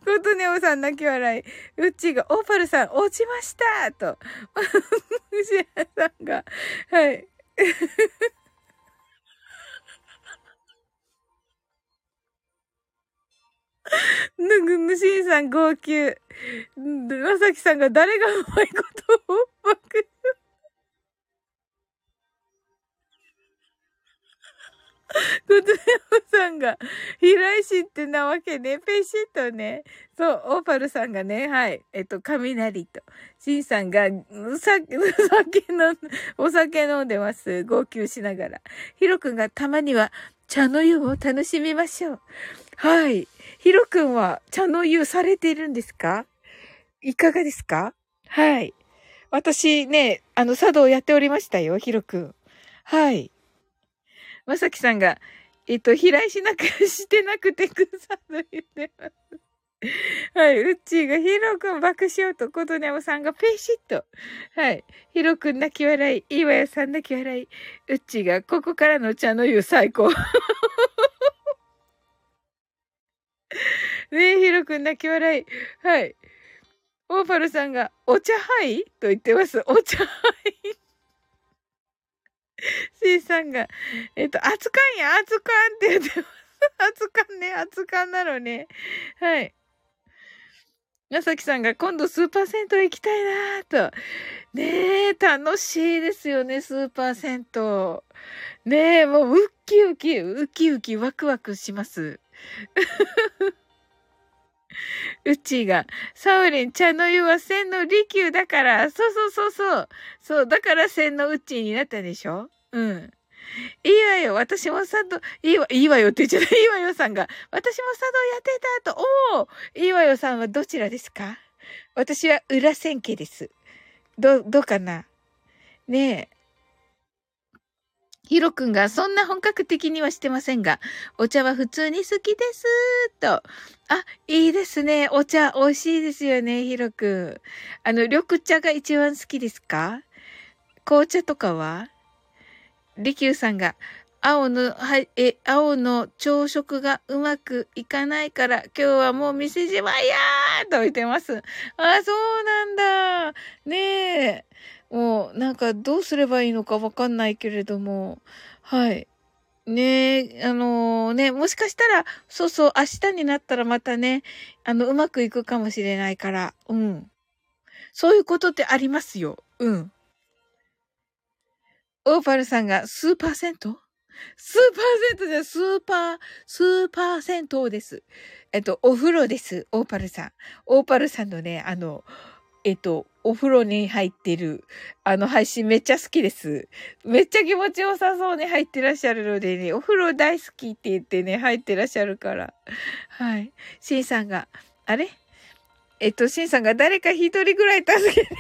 コトネオさん泣き笑い。うっちが、オーパルさん落ちましたと。藤原さんが、はい。ぬぐぬしんさん号泣。まさきさんが誰がうまいことを爆笑。ことねおさんが、平石ってなわけね。ペシッとね。そう、オーパルさんがね、はい。えっと、雷と。シンさんが、さ、酒の、お酒飲んでます。号泣しながら。ヒロくんがたまには茶の湯を楽しみましょう。はい。ヒロくんは茶の湯されているんですか？いかがですか？はい。私ね、あの、茶道やっておりましたよ、ヒロくん。はい。まさきさんが、えっと、平井しなくしてなくてくさと言ってます。はい。うっちーがヒロくん爆笑と、ことねおさんがペシッと。はい。ヒロくん泣き笑い。いわやさん泣き笑い。うっちーが、ここからの茶の湯最高。ねえ、ヒロくん泣き笑い。はい。オーパルさんが、お茶はいと言ってます。お茶はい。シーさんが、えっと、熱かんや、熱かんって言ってます。熱かんね、熱かんなのね。はい。まさきさんが今度スーパー銭湯行きたいなーと。ねえ、楽しいですよね、スーパー銭湯。ねえ、もうウッキウキ、ウキウキワクワクします。うちが、サウリン、茶の湯は千の利休だから、そうそうそうそう。そう、だから千のうちになったでしょ？うん。いいわよ。私も茶道、いいわ、いいわよって言っちゃった。いいわよさんが。私も茶道やってたと。おおいいわよさんはどちらですか？私は裏千家です。ど、どうかな？ねえ。ヒロくんが、そんな本格的にはしてませんが、お茶は普通に好きです。と。あ、いいですね。お茶、美味しいですよね、ヒロくん。あの、緑茶が一番好きですか？紅茶とかは？利休さんが、青の、はい、え、青の朝食がうまくいかないから、今日はもう店じまいやーと言ってます。あ、そうなんだ。ねえ。もう、なんかどうすればいいのかわかんないけれども、はい。ねえ、あのー、ね、もしかしたら、そうそう、明日になったらまたね、あの、うまくいくかもしれないから、うん。そういうことってありますよ。うん。オーパルさんがスーパー銭湯スーパー銭湯じゃ、スーパー、スーパー銭湯です。えっと、お風呂です。オーパルさん。オーパルさんのね、あの、えっと、お風呂に入ってる、あの配信めっちゃ好きです。めっちゃ気持ちよさそうに入ってらっしゃるのでね、お風呂大好きって言ってね、入ってらっしゃるから。はい。シンさんが、あれ？えっと、シンさんが誰か一人ぐらい助けてる。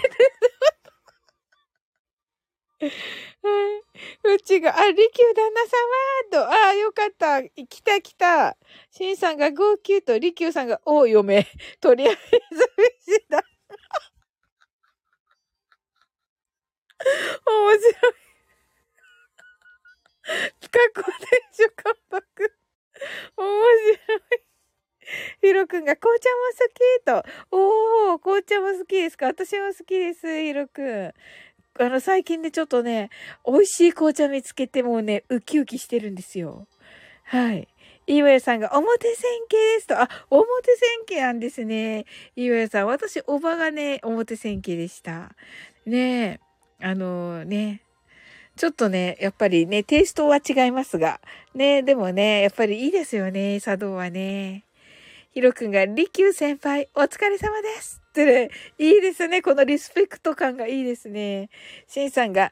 うちが、あ、利休旦那様と、ああ、よかった。来た来た。シンさんが号泣と、利休さんが、おう、嫁。とりあえず、飯だ。面白い。過去でしょ、関白。面白い。ヒロくんが紅茶も好きと。おー、紅茶も好きですか私も好きです、ヒロくん。あの、最近ね、ちょっとね、美味しい紅茶見つけてもうね、ウキウキしてるんですよ。はい。岩屋さんが表線形ですと。あ、表線形なんですね。岩屋さん。私、おばがね、表線形でした。ねえ。あのー、ね。ちょっとね、やっぱりね、テイストは違いますが。ね、でもね、やっぱりいいですよね、茶道はね。ヒロくんが、利休先輩、お疲れ様ですってね、いいですね。このリスペクト感がいいですね。シンさんが、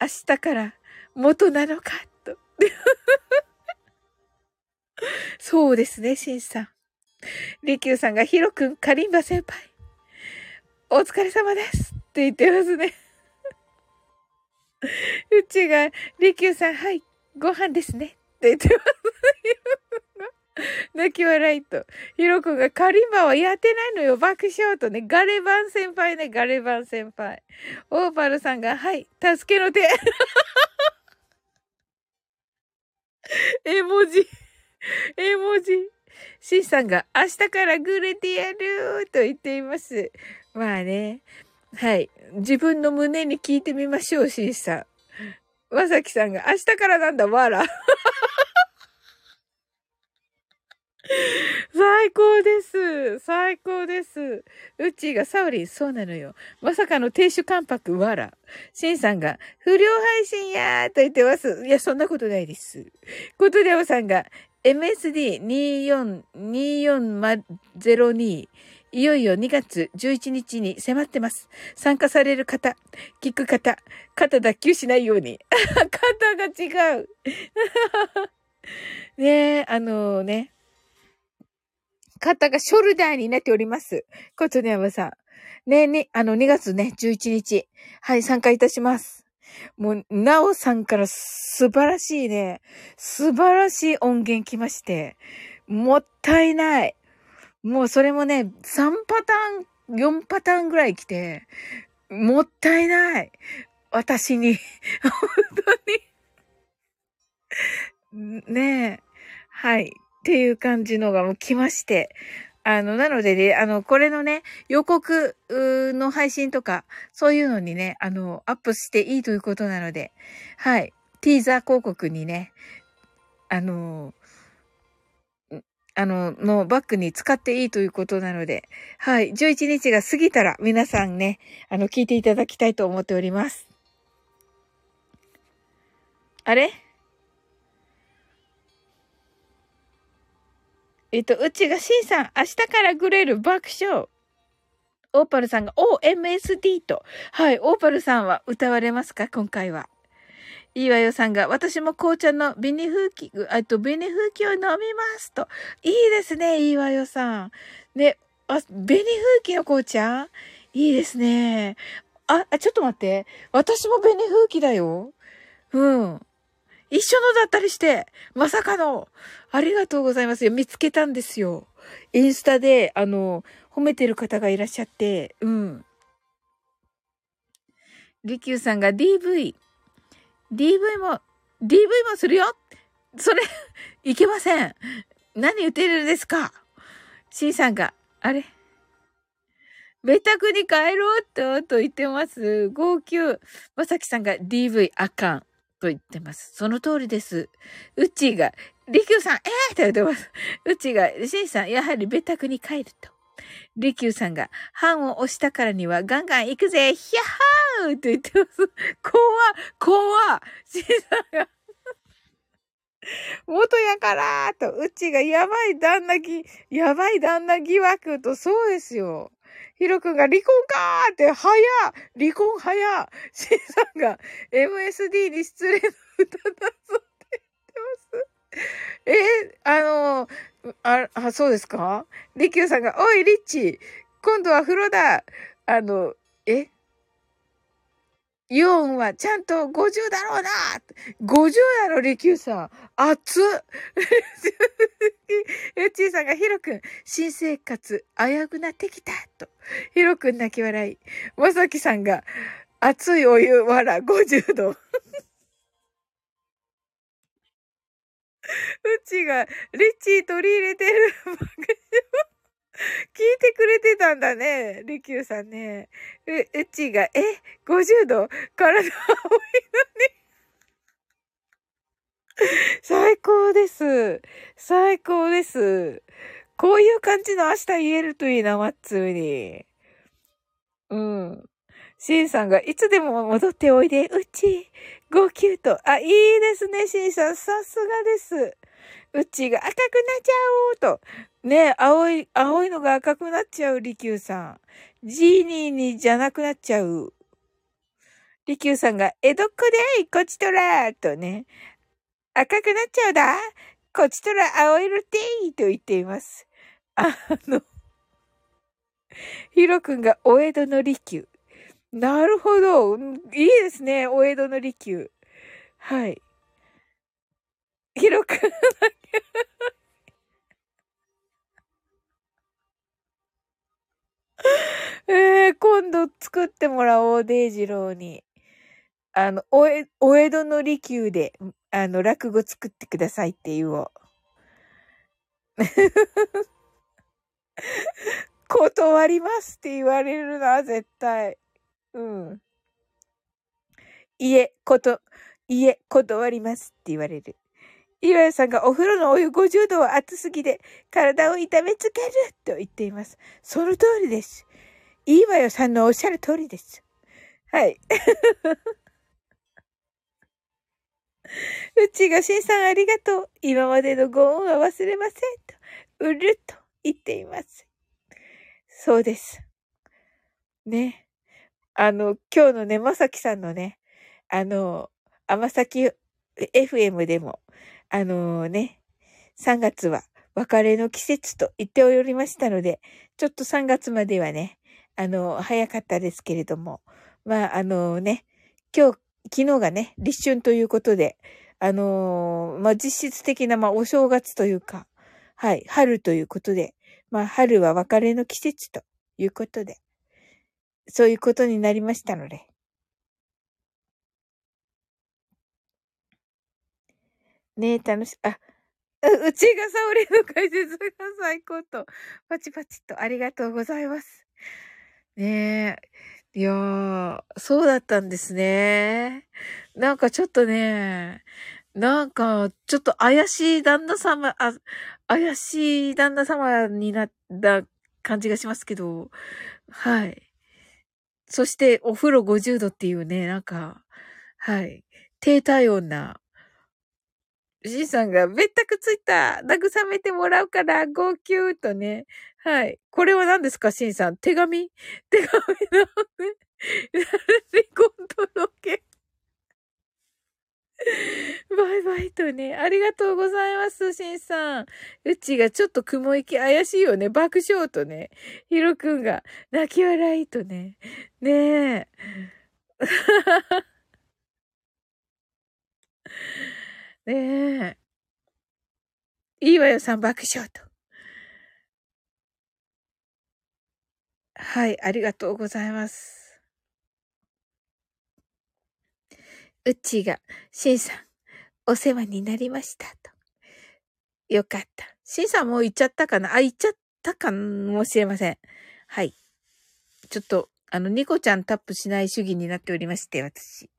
明日から元なのかと。そうですね、シンさん。リキューさんが、ヒロくん、カリンバ先輩。お疲れ様ですって言ってますね。うちが、リキューさん、はい、ご飯ですねって言ってます。泣き笑いと。ひろこがカリンバはやってないのよ。爆笑とね。ガレバン先輩ね。ガレバン先輩。オーパルさんが、はい。助けの手。絵文字。絵文字。シンさんが、明日からグレてやると言っています。まあね。はい。自分の胸に聞いてみましょう、シンさん。まさきさんが、明日からなんだ、わら。最高です。最高です。うっちーがサウリン、そうなのよ。まさかの亭主関白、わら。シンさんが、不良配信やーと言ってます。いや、そんなことないです。ことでおさんが、MSD242402 いよいよ2月11日に迫ってます。参加される方、聞く方、肩脱臼しないように。肩が違う。ねえ、あのね。方がショルダーになっております。ことねやまさん。ねね、あの、2月ね、11日。はい、参加いたします。もう、なおさんから素晴らしいね、素晴らしい音源来まして、もったいない。もうそれもね、3パターン、4パターンぐらい来て、もったいない。私に。本当に。ねえ。はい。っていう感じのがもう来まして。あの、なのでね、あの、これのね、予告の配信とか、そういうのにね、あの、アップしていいということなので、はい。ティーザー広告にね、あの、あの、のバッグに使っていいということなので、はい。11日が過ぎたら皆さんね、あの、聞いていただきたいと思っております。あれ？えっと、うちが C さん、明日からグレる爆笑。オーパルさんが、お MSD と。はい、オーパルさんは歌われますか？今回は。いいわよさんが、私も紅茶の紅風紀、あと紅風紀を飲みますと。いいですね、いいわよさん。ね、あ、紅風紀の紅茶？いいですね。あ、あちょっと待って。私も紅風紀だよ。うん。一緒のだったりして、まさかの、ありがとうございますよ。見つけたんですよ。インスタで、あの、褒めてる方がいらっしゃって、うん。リキューさんが DV。DV も、DV もするよそれ、いけません。何言ってるんですか ?C さんが、あれ？ベタクに帰ろうと、と言ってます。号泣。まさきさんが DV あかん。と言ってます。その通りです。うちが、りきゅうさん、ええー、と言ってます。うちが、しんさん、やはりベタクに帰ると。りきゅうさんが、ンを押したからにはガンガン行くぜヒャッハーと言ってます。怖怖しんさんが元やからと、うちがやばい旦那ぎ、やばい旦那疑惑と、そうですよ。ヒロ君が離婚かーって、早離婚早シンさんが MSD に失礼な歌だぞ。えあのあ、あ、そうですか？リキューさんが、おい、リッチ今度は風呂だあの、え？イオンはちゃんと50だろうな !50 やろ、リキューさん。熱っ うちーさんがヒロく、新生活危うくなってきたと。ヒロく泣き笑い。まさきさんが、熱いお湯、わら、50度。うちが、リッチー取り入れてる。聞いてくれてたんだね。リキューさんね。う、うちが、え ?50 度？体青いのに。最高です。最高です。こういう感じの明日言えるといいな、マッツーに。うん。シンさんが、いつでも戻っておいで、うち、号泣と。あ、いいですね、シンさん。さすがです。うちが赤くなっちゃおうと。ね青い、青いのが赤くなっちゃう、リキューさん。ジーニーにじゃなくなっちゃう。リキューさんが、江戸っ子でいこちとらとね。赤くなっちゃうだこちとら青色てーと言っています。あの、ヒロ君がお江戸の利休。なるほど。いいですね。お江戸の利休。はい。ヒロ君えー、今度作ってもらおう、デイジローに。あの、おえ、お江戸の利休で、あの、落語作ってくださいって言おう。断りますって言われるな、絶対。うん。いえ、こと、いえ、断りますって言われる。岩屋さんがお風呂のお湯50度は熱すぎで体を痛めつけると言っています。その通りです。岩屋さんのおっしゃる通りです。はい。うちがしんさんありがとう。今までのご恩は忘れません。と、うるっと言っています。そうです。ね。あの、今日のね、まさきさんのね、あの、甘崎 FM でも、あの、ね、3月は別れの季節と言っておりましたので、ちょっと3月まではね、あの、早かったですけれども、まあ、あの、ね、今日、昨日がね、立春ということで、あのまあ、実質的な、まあ、お正月というか、はい、春ということで、まあ、春は別れの季節ということで、そういうことになりましたので、ねえ、楽し、あ、う、ちがサオリの解説が最高と、パチパチとありがとうございます。ねえ。いやー、そうだったんですね。なんかちょっとね、なんか、ちょっと怪しい旦那様、あ、怪しい旦那様になった感じがしますけど、はい。そして、お風呂50度っていうね、なんか、はい。低体温な、じいさんが、べったくついた慰めてもらうから、号泣とね。はい。これは何ですか、しんさん。手紙？手紙のね。誰に届け バイバイとね、ありがとうございます、しんさん。うちがちょっと雲行き怪しいよね。爆笑とね。ひろくんが泣き笑いとね。ねえ。ねえ。いいわよさん爆笑と。はい、ありがとうございます。うちが、しんさん、お世話になりましたと。よかった。しんさんもう行っちゃったかな？あ、行っちゃったかもしれません。はい。ちょっと、あの、ニコちゃんタップしない主義になっておりまして、私。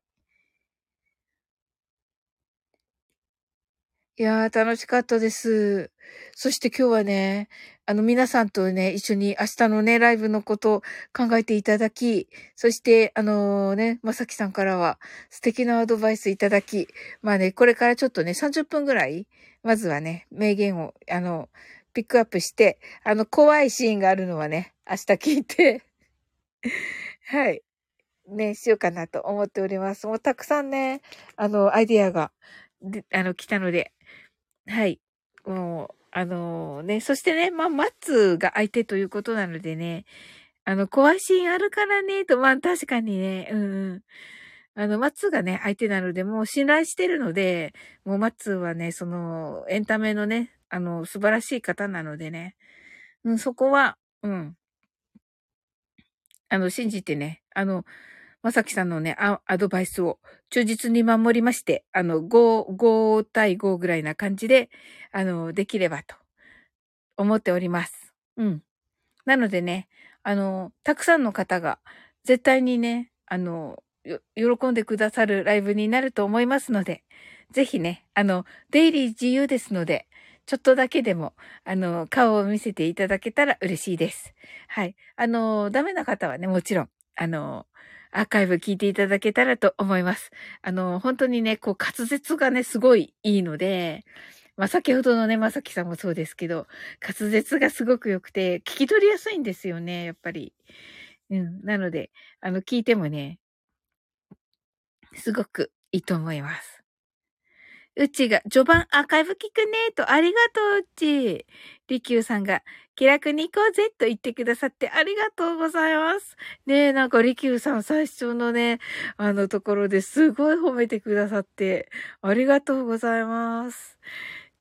いやー、楽しかったです。そして今日はね、あの皆さんとね、一緒に明日のね、ライブのことを考えていただき、そして、あのー、ね、まさきさんからは素敵なアドバイスいただき、まあね、これからちょっとね、30分ぐらい、まずはね、名言を、あの、ピックアップして、あの、怖いシーンがあるのはね、明日聞いて はい。ね、しようかなと思っております。もうたくさんね、あの、アイディアが、あの、来たので、はい。もう、あのね、そしてね、まあ、マッツが相手ということなのでね、あの、怖いシーンあるからね、と、まあ、確かにね、うんうん。あの、マッツがね、相手なので、もう信頼してるので、もうマッツはね、その、エンタメのね、あの、素晴らしい方なのでね、うん、そこは、うん。あの、信じてね、あの、まさきさんのね、アドバイスを忠実に守りまして、あの、5、5対5ぐらいな感じで、あの、できればと思っております。うん。なのでね、あの、たくさんの方が絶対にね、あの、喜んでくださるライブになると思いますので、ぜひね、あの、出入り自由ですので、ちょっとだけでも、あの、顔を見せていただけたら嬉しいです。はい。あの、ダメな方はね、もちろん、あの、アーカイブ聞いていただけたらと思います。あの、本当にね、こう滑舌がね、すごいいいので、まあ、先ほどのね、まさきさんもそうですけど、滑舌がすごく良くて、聞き取りやすいんですよね、やっぱり。うん。なので、あの、聞いてもね、すごくいいと思います。うちが、序盤アーカイブ聞くねと、ありがとう、うち。りきゅうさんが、気楽に行こうぜと言ってくださってありがとうございます。ねえ、なんかりきゅうさん最初のね、あのところですごい褒めてくださって、ありがとうございます。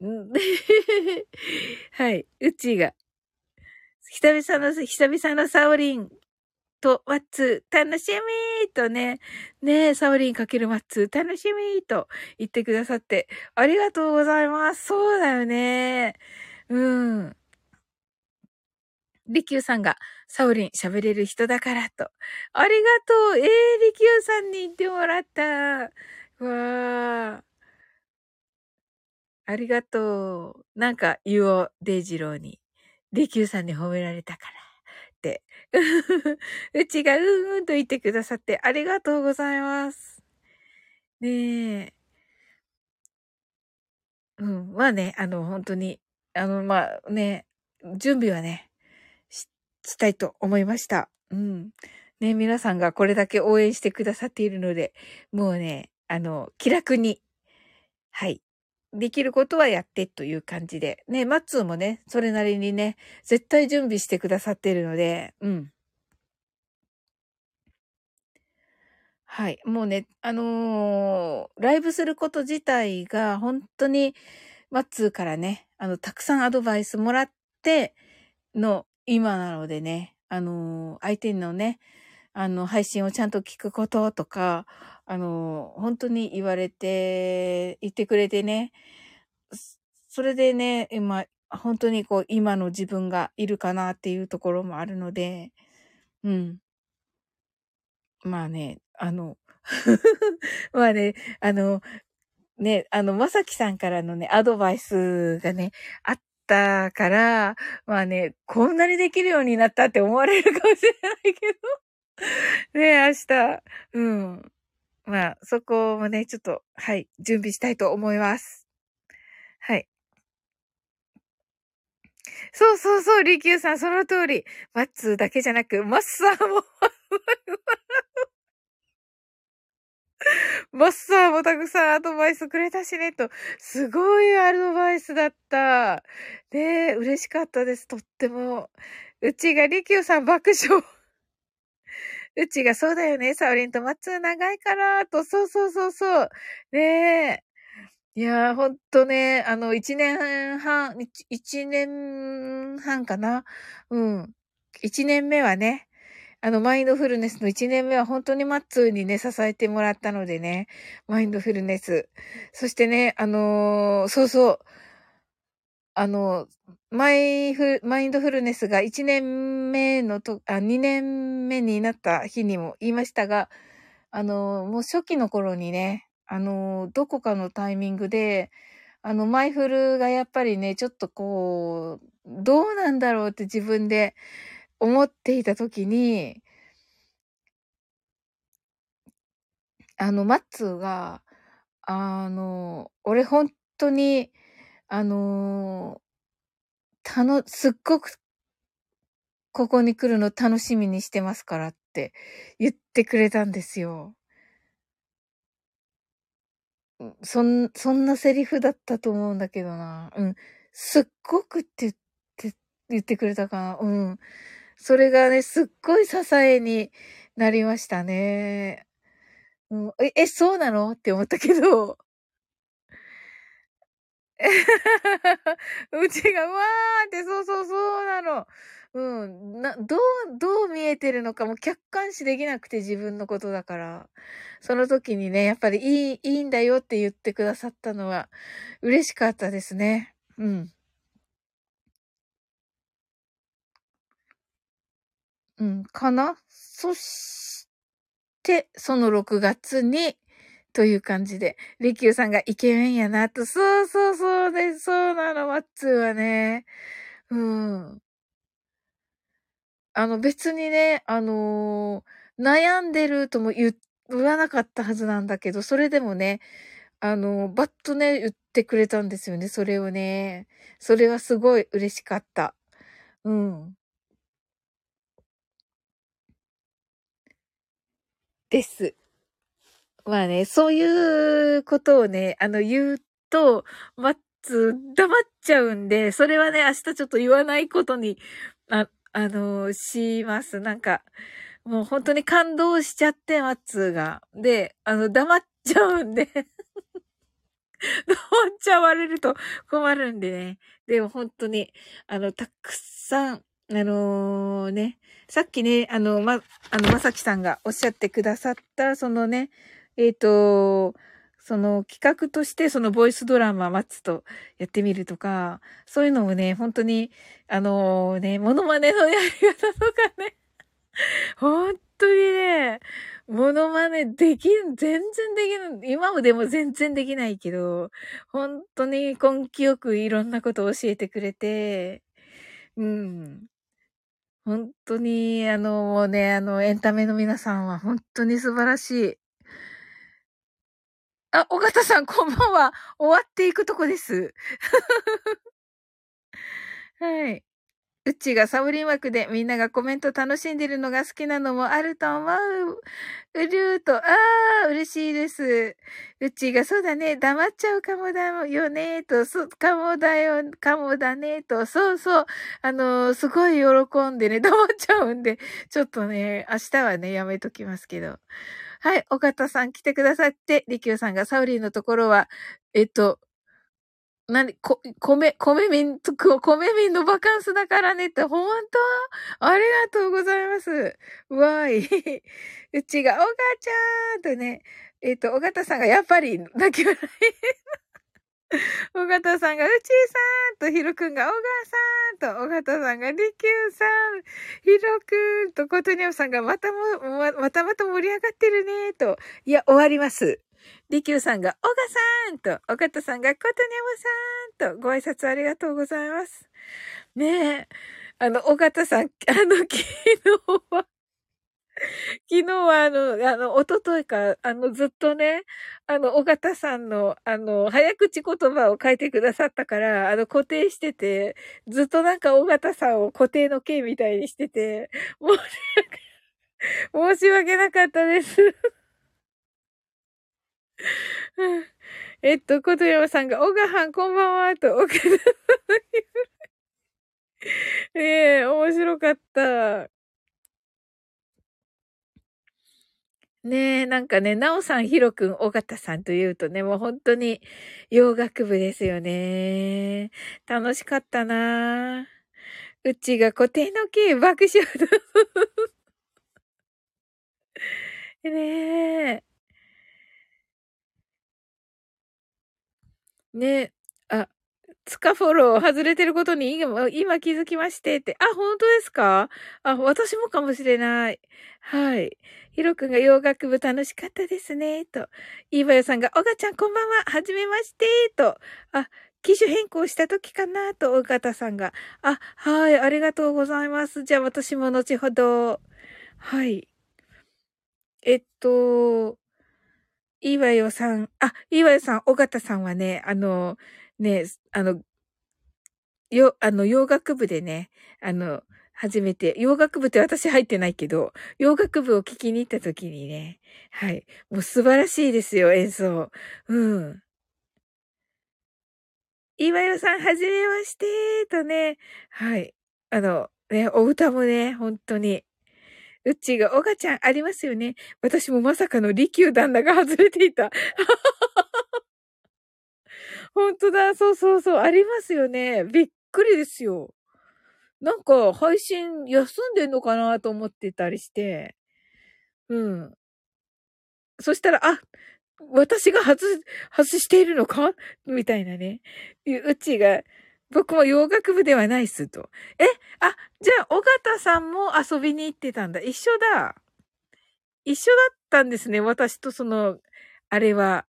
はい、うちが、久々の、久々のサオリン、と、ワッツ、楽しみとね、ねえ、サオリンかけるマッツ、楽しみと言ってくださって、ありがとうございます。そうだよね。うん。リキューさんが、サオリン喋れる人だからと。ありがとう。ええー、リキューさんに言ってもらった。わー。ありがとう。なんか、ユオデイジローに、リキューさんに褒められたから。うちがうんうんと言ってくださってありがとうございます。ねえ。うん。まあね、あの、本当に、あの、まあね、準備はね、し、したいと思いました。うん。ね、皆さんがこれだけ応援してくださっているので、もうね、あの、気楽に、はい、できることはやってという感じで。ね、マッツーもね、それなりにね、絶対準備してくださってるので、うん。はい。もうね、あのー、ライブすること自体が本当に、マッツーからね、あの、たくさんアドバイスもらっての今なのでね、あのー、相手のね、あの、配信をちゃんと聞くこととか、あの、本当に言われて、言ってくれてね、それでね、今、本当にこう、今の自分がいるかなっていうところもあるので、うん。まあね、あの、まあね、あの、ね、あの、まさきさんからのね、アドバイスがね、あったから、まあね、こんなにできるようになったって思われるかもしれないけど。ね明日、うん。まあ、そこもね、ちょっと、はい、準備したいと思います。はい。そうそうそう、リキューさん、その通り。マッツーだけじゃなく、マッサーもマッサーもたくさんアドバイスくれたしね、と。すごいアドバイスだった。ねえ、嬉しかったです、とっても。うちがリキューさん爆笑。うちがそうだよね、サオリンとマッツー長いから、と、そうそうそうそう。ねえ。いやー、ほんとね、あの、一年半、一年半かなうん。一年目はね、あの、マインドフルネスの1年目は本当にマッツーにね、支えてもらったのでね、マインドフルネス。そしてね、あのー、そうそう、あの、マイフ、マインドフルネスが1年目のと、あ、2年目になった日にも言いましたが、あの、もう初期の頃にね、あの、どこかのタイミングで、あの、マイフルがやっぱりね、ちょっとこう、どうなんだろうって自分で思っていたときに、あの、マッツーが、あの、俺本当に、あの、たの、すっごく、ここに来るの楽しみにしてますからって言ってくれたんですよ。そん、そんなセリフだったと思うんだけどな。うん。すっごくって言って、言ってくれたかな。うん。それがね、すっごい支えになりましたね。うん、え、そうなの？って思ったけど。うちが、うわーって、そうそうそうなの。うん。な、どう、どう見えてるのかも客観視できなくて自分のことだから。その時にね、やっぱりいい、いいんだよって言ってくださったのは嬉しかったですね。うん。うん、かな？そして、その6月に、という感じで、リキューさんがイケメンやなと、そうそうそうで、そうなの、マッツーはね。うん。あの別にね、あのー、悩んでるとも言わなかったはずなんだけど、それでもね、あのー、バッとね、言ってくれたんですよね、それをね。それはすごい嬉しかった。うん。です。まあね、そういうことをね、あの、言うと、マッツ、黙っちゃうんで、それはね、明日ちょっと言わないことに、あ、あの、します。なんか、もう本当に感動しちゃって、マッツが。で、あの、黙っちゃうんで黙っちゃわれると困るんでね。でも本当に、あの、たくさん、あのー、ね、さっきね、あの、ま、あの、まさきさんがおっしゃってくださった、そのね、えっ、ー、と、その企画としてそのボイスドラマ待つとやってみるとか、そういうのもね、本当に、あのー、ね、モノマネのやり方とかね、本当にね、モノマネできん、全然できる、今もでも全然できないけど、本当に根気よくいろんなことを教えてくれて、うん。本当に、あの、もうね、あの、エンタメの皆さんは本当に素晴らしい。あ、尾形さん、こんばんは。終わっていくとこです。はい。うちがサブリン枠でみんながコメント楽しんでるのが好きなのもあると思う。うりゅうと、ああ、嬉しいです。うちがそうだね、黙っちゃうかもだよね、と、そ、かもだよ、かもだね、と、そうそう、あのー、すごい喜んでね、黙っちゃうんで、ちょっとね、明日はね、やめときますけど。はい、尾形さん来てくださって、利休さんがサウリーのところは、えっと、なに、こ、米、米民、米民のバカンスだからねって、ほんとありがとうございます。わーい。うちが、お母ちゃんとね、えっ、と、尾形さんがやっぱり泣き笑い。尾形さんが、うちーさんと、ひろくんが、小川さんと、尾形さんが、りきゅうさん、ひろくんと、ことにょうさんが、またも、ま、またまた盛り上がってるねと。いや、終わります。りきゅうさんが、おがさんと、おかたさんが、ことにゃむさんと、ご挨拶ありがとうございます。ねえ。あの、おかたさん、あの、昨日は 昨日はあの、あの、おとといか、あの、ずっとね、あの、尾形さんの、あの、早口言葉を書いてくださったから、あの、固定してて、ずっとなんか尾形さんを固定の形みたいにしてて、申し訳、申し訳なかったです。えっと、ことやまさんが、おがはんこんばんは、と、おかさんええ面白かった。ねえ、なんかね、なおさん、ひろくん、尾形さんというとね、もう本当に洋楽部ですよね。楽しかったなうちが固定のキー爆笑だ。ねえ。ねあ、つかフォロー外れてることに今気づきましてって。あ、本当ですか？あ、私もかもしれない。はい。ひろくんが洋楽部楽しかったですね、と。いばよさんが、おがちゃんこんばんは、はじめまして、と。あ、機種変更した時かな、と、おがたさんが。あ、はい、ありがとうございます。じゃあ私も後ほど。はい。えっと、いわよさん、あ、いわよさん、おがたさんはね、あの、ね、あの、よ、あの、洋楽部でね、あの、初めて、洋楽部って私入ってないけど、洋楽部を聴きに行った時にね、はい。もう素晴らしいですよ、演奏。うん。岩代さん、はじめまして、とね、はい。あの、ね、お歌もね、本当に。うっちーが、おがちゃん、ありますよね。私もまさかの利休旦那が外れていた。本当だ、そうそうそう、ありますよね。びっくりですよ。なんか、配信休んでんのかなと思ってたりして。うん。そしたら、あ、私が外、外しているのか？みたいなね。うちが、僕も洋楽部ではないっすと。え、あ、じゃあ、尾形さんも遊びに行ってたんだ。一緒だ。一緒だったんですね。私とその、あれは。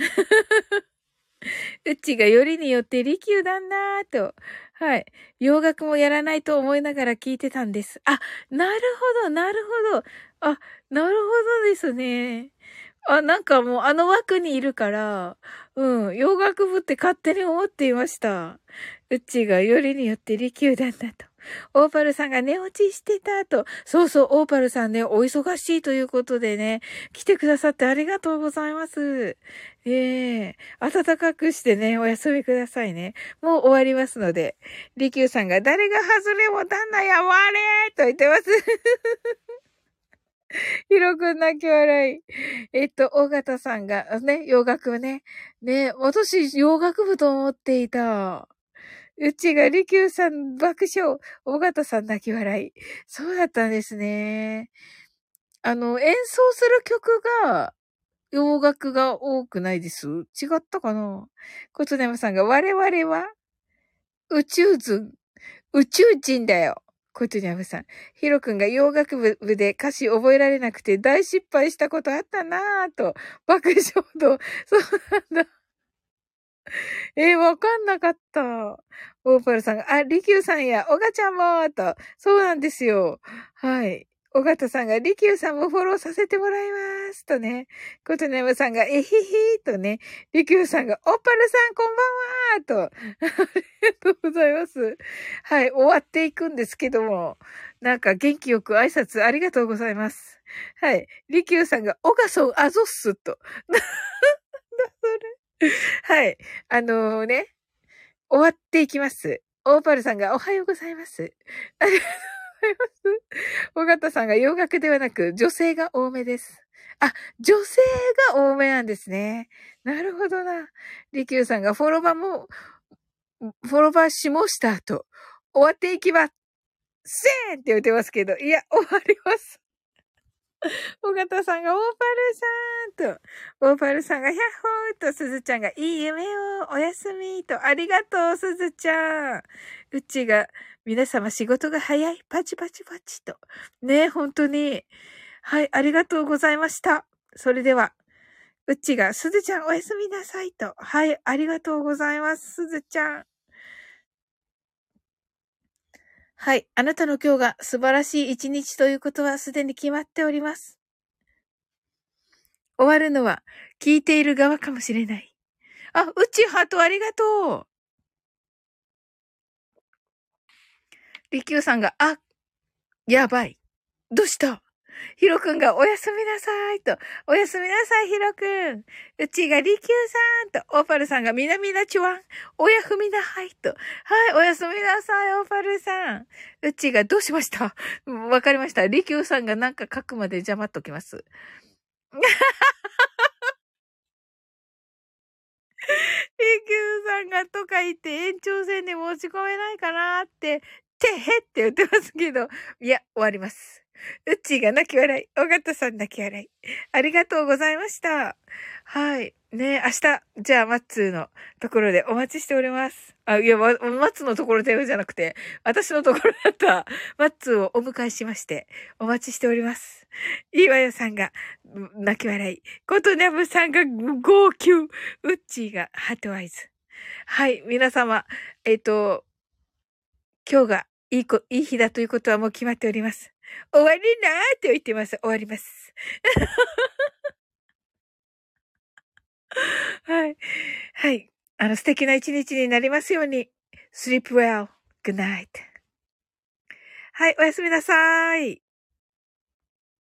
うちがよりによって利休だなぁと。はい。洋楽もやらないと思いながら聞いてたんです。あ、なるほど、なるほど。あ、なるほどですね。あ、なんかもうあの枠にいるから、うん、洋楽部って勝手に思っていました。うちがよりによって利休だなと。オーパルさんが寝落ちしてたと。そうそう、オーパルさんね、お忙しいということでね、来てくださってありがとうございます。ええー、暖かくしてね、お休みくださいね。もう終わりますので。利休さんが、誰が外れも旦那やわれと言ってます。ひろくん泣き笑い。えっと、大型さんが、ね、洋楽部ね。ね、私、洋楽部と思っていた。うちが利休さん爆笑。大型さん泣き笑い。そうだったんですね。あの、演奏する曲が、洋楽が多くないです？違ったかな？ことねまさんが、我々は宇宙人、宇宙人だよ。ことにゃむさん。ひろくんが洋楽部で歌詞覚えられなくて大失敗したことあったなぁと、爆笑度。そうなんだ。えー、わかんなかった。オーパルさんが、あ、リキューさんや、オガちゃんもと。そうなんですよ。はい。尾形さんが、リキューさんもフォローさせてもらいます。とね。ことねむさんが、えひひとね。リキューさんが、オッパルさんこんばんはと。ありがとうございます。はい。終わっていくんですけども。なんか元気よく挨拶ありがとうございます。はい。リキューさんが、オガソンアゾッスと。なんだそれ。はい。あのー、ね。終わっていきます。オーパルさんが、おはようございます。ありがとうございます。尾形さんが洋楽ではなく女性が多めです。あ、女性が多めなんですね。なるほどな。リキューさんがフォロバーも、フォロバーしましたと。終わっていきますせーんって言ってますけど、いや、終わります。尾形さんがオーパルさんと、オーパルさんがヒャッホーと、すずちゃんがいい夢をおやすみと、ありがとう、すずちゃん。うちが、皆様仕事が早い。パチパチパチと。ね本当に。はい、ありがとうございました。それでは、うちが、すずちゃんおやすみなさいと。はい、ありがとうございます、すずちゃん。はい、あなたの今日が素晴らしい一日ということはすでに決まっております。終わるのは聞いている側かもしれない。あ、うちハートありがとう。りきゅうさんが、あ、やばい。どうした？ひろくんがおやすみなさいと。おやすみなさい、ひろくん。うちがりきゅうさんと。オーパルさんがみなみなちわん。おやふみなはいと。はい、おやすみなさい、オーパルさん。うちがどうしました？わかりました。りきゅうさんがなんか書くまで邪魔っときます。りきゅうさんがとか言って延長戦に持ち込めないかなって、てへって言ってますけど、いや、終わります。うっちーが泣き笑い。尾形さん泣き笑い。ありがとうございました。はい。ね明日、じゃあ、マッツーのところでお待ちしております。あ、いや、マッツーのところでじゃなくて、私のところだったマッツーをお迎えしまして、お待ちしております。いいわよさんが、泣き笑い。ことにゃむさんが号泣。ウッチーが heart eyes。はい、皆様、えっ、と、今日がいいこ、いい日だということはもう決まっております。終わりなーって言ってます。終わります。はい。はい。あの、素敵な一日になりますように。sleep well. good night. はい、おやすみなさい。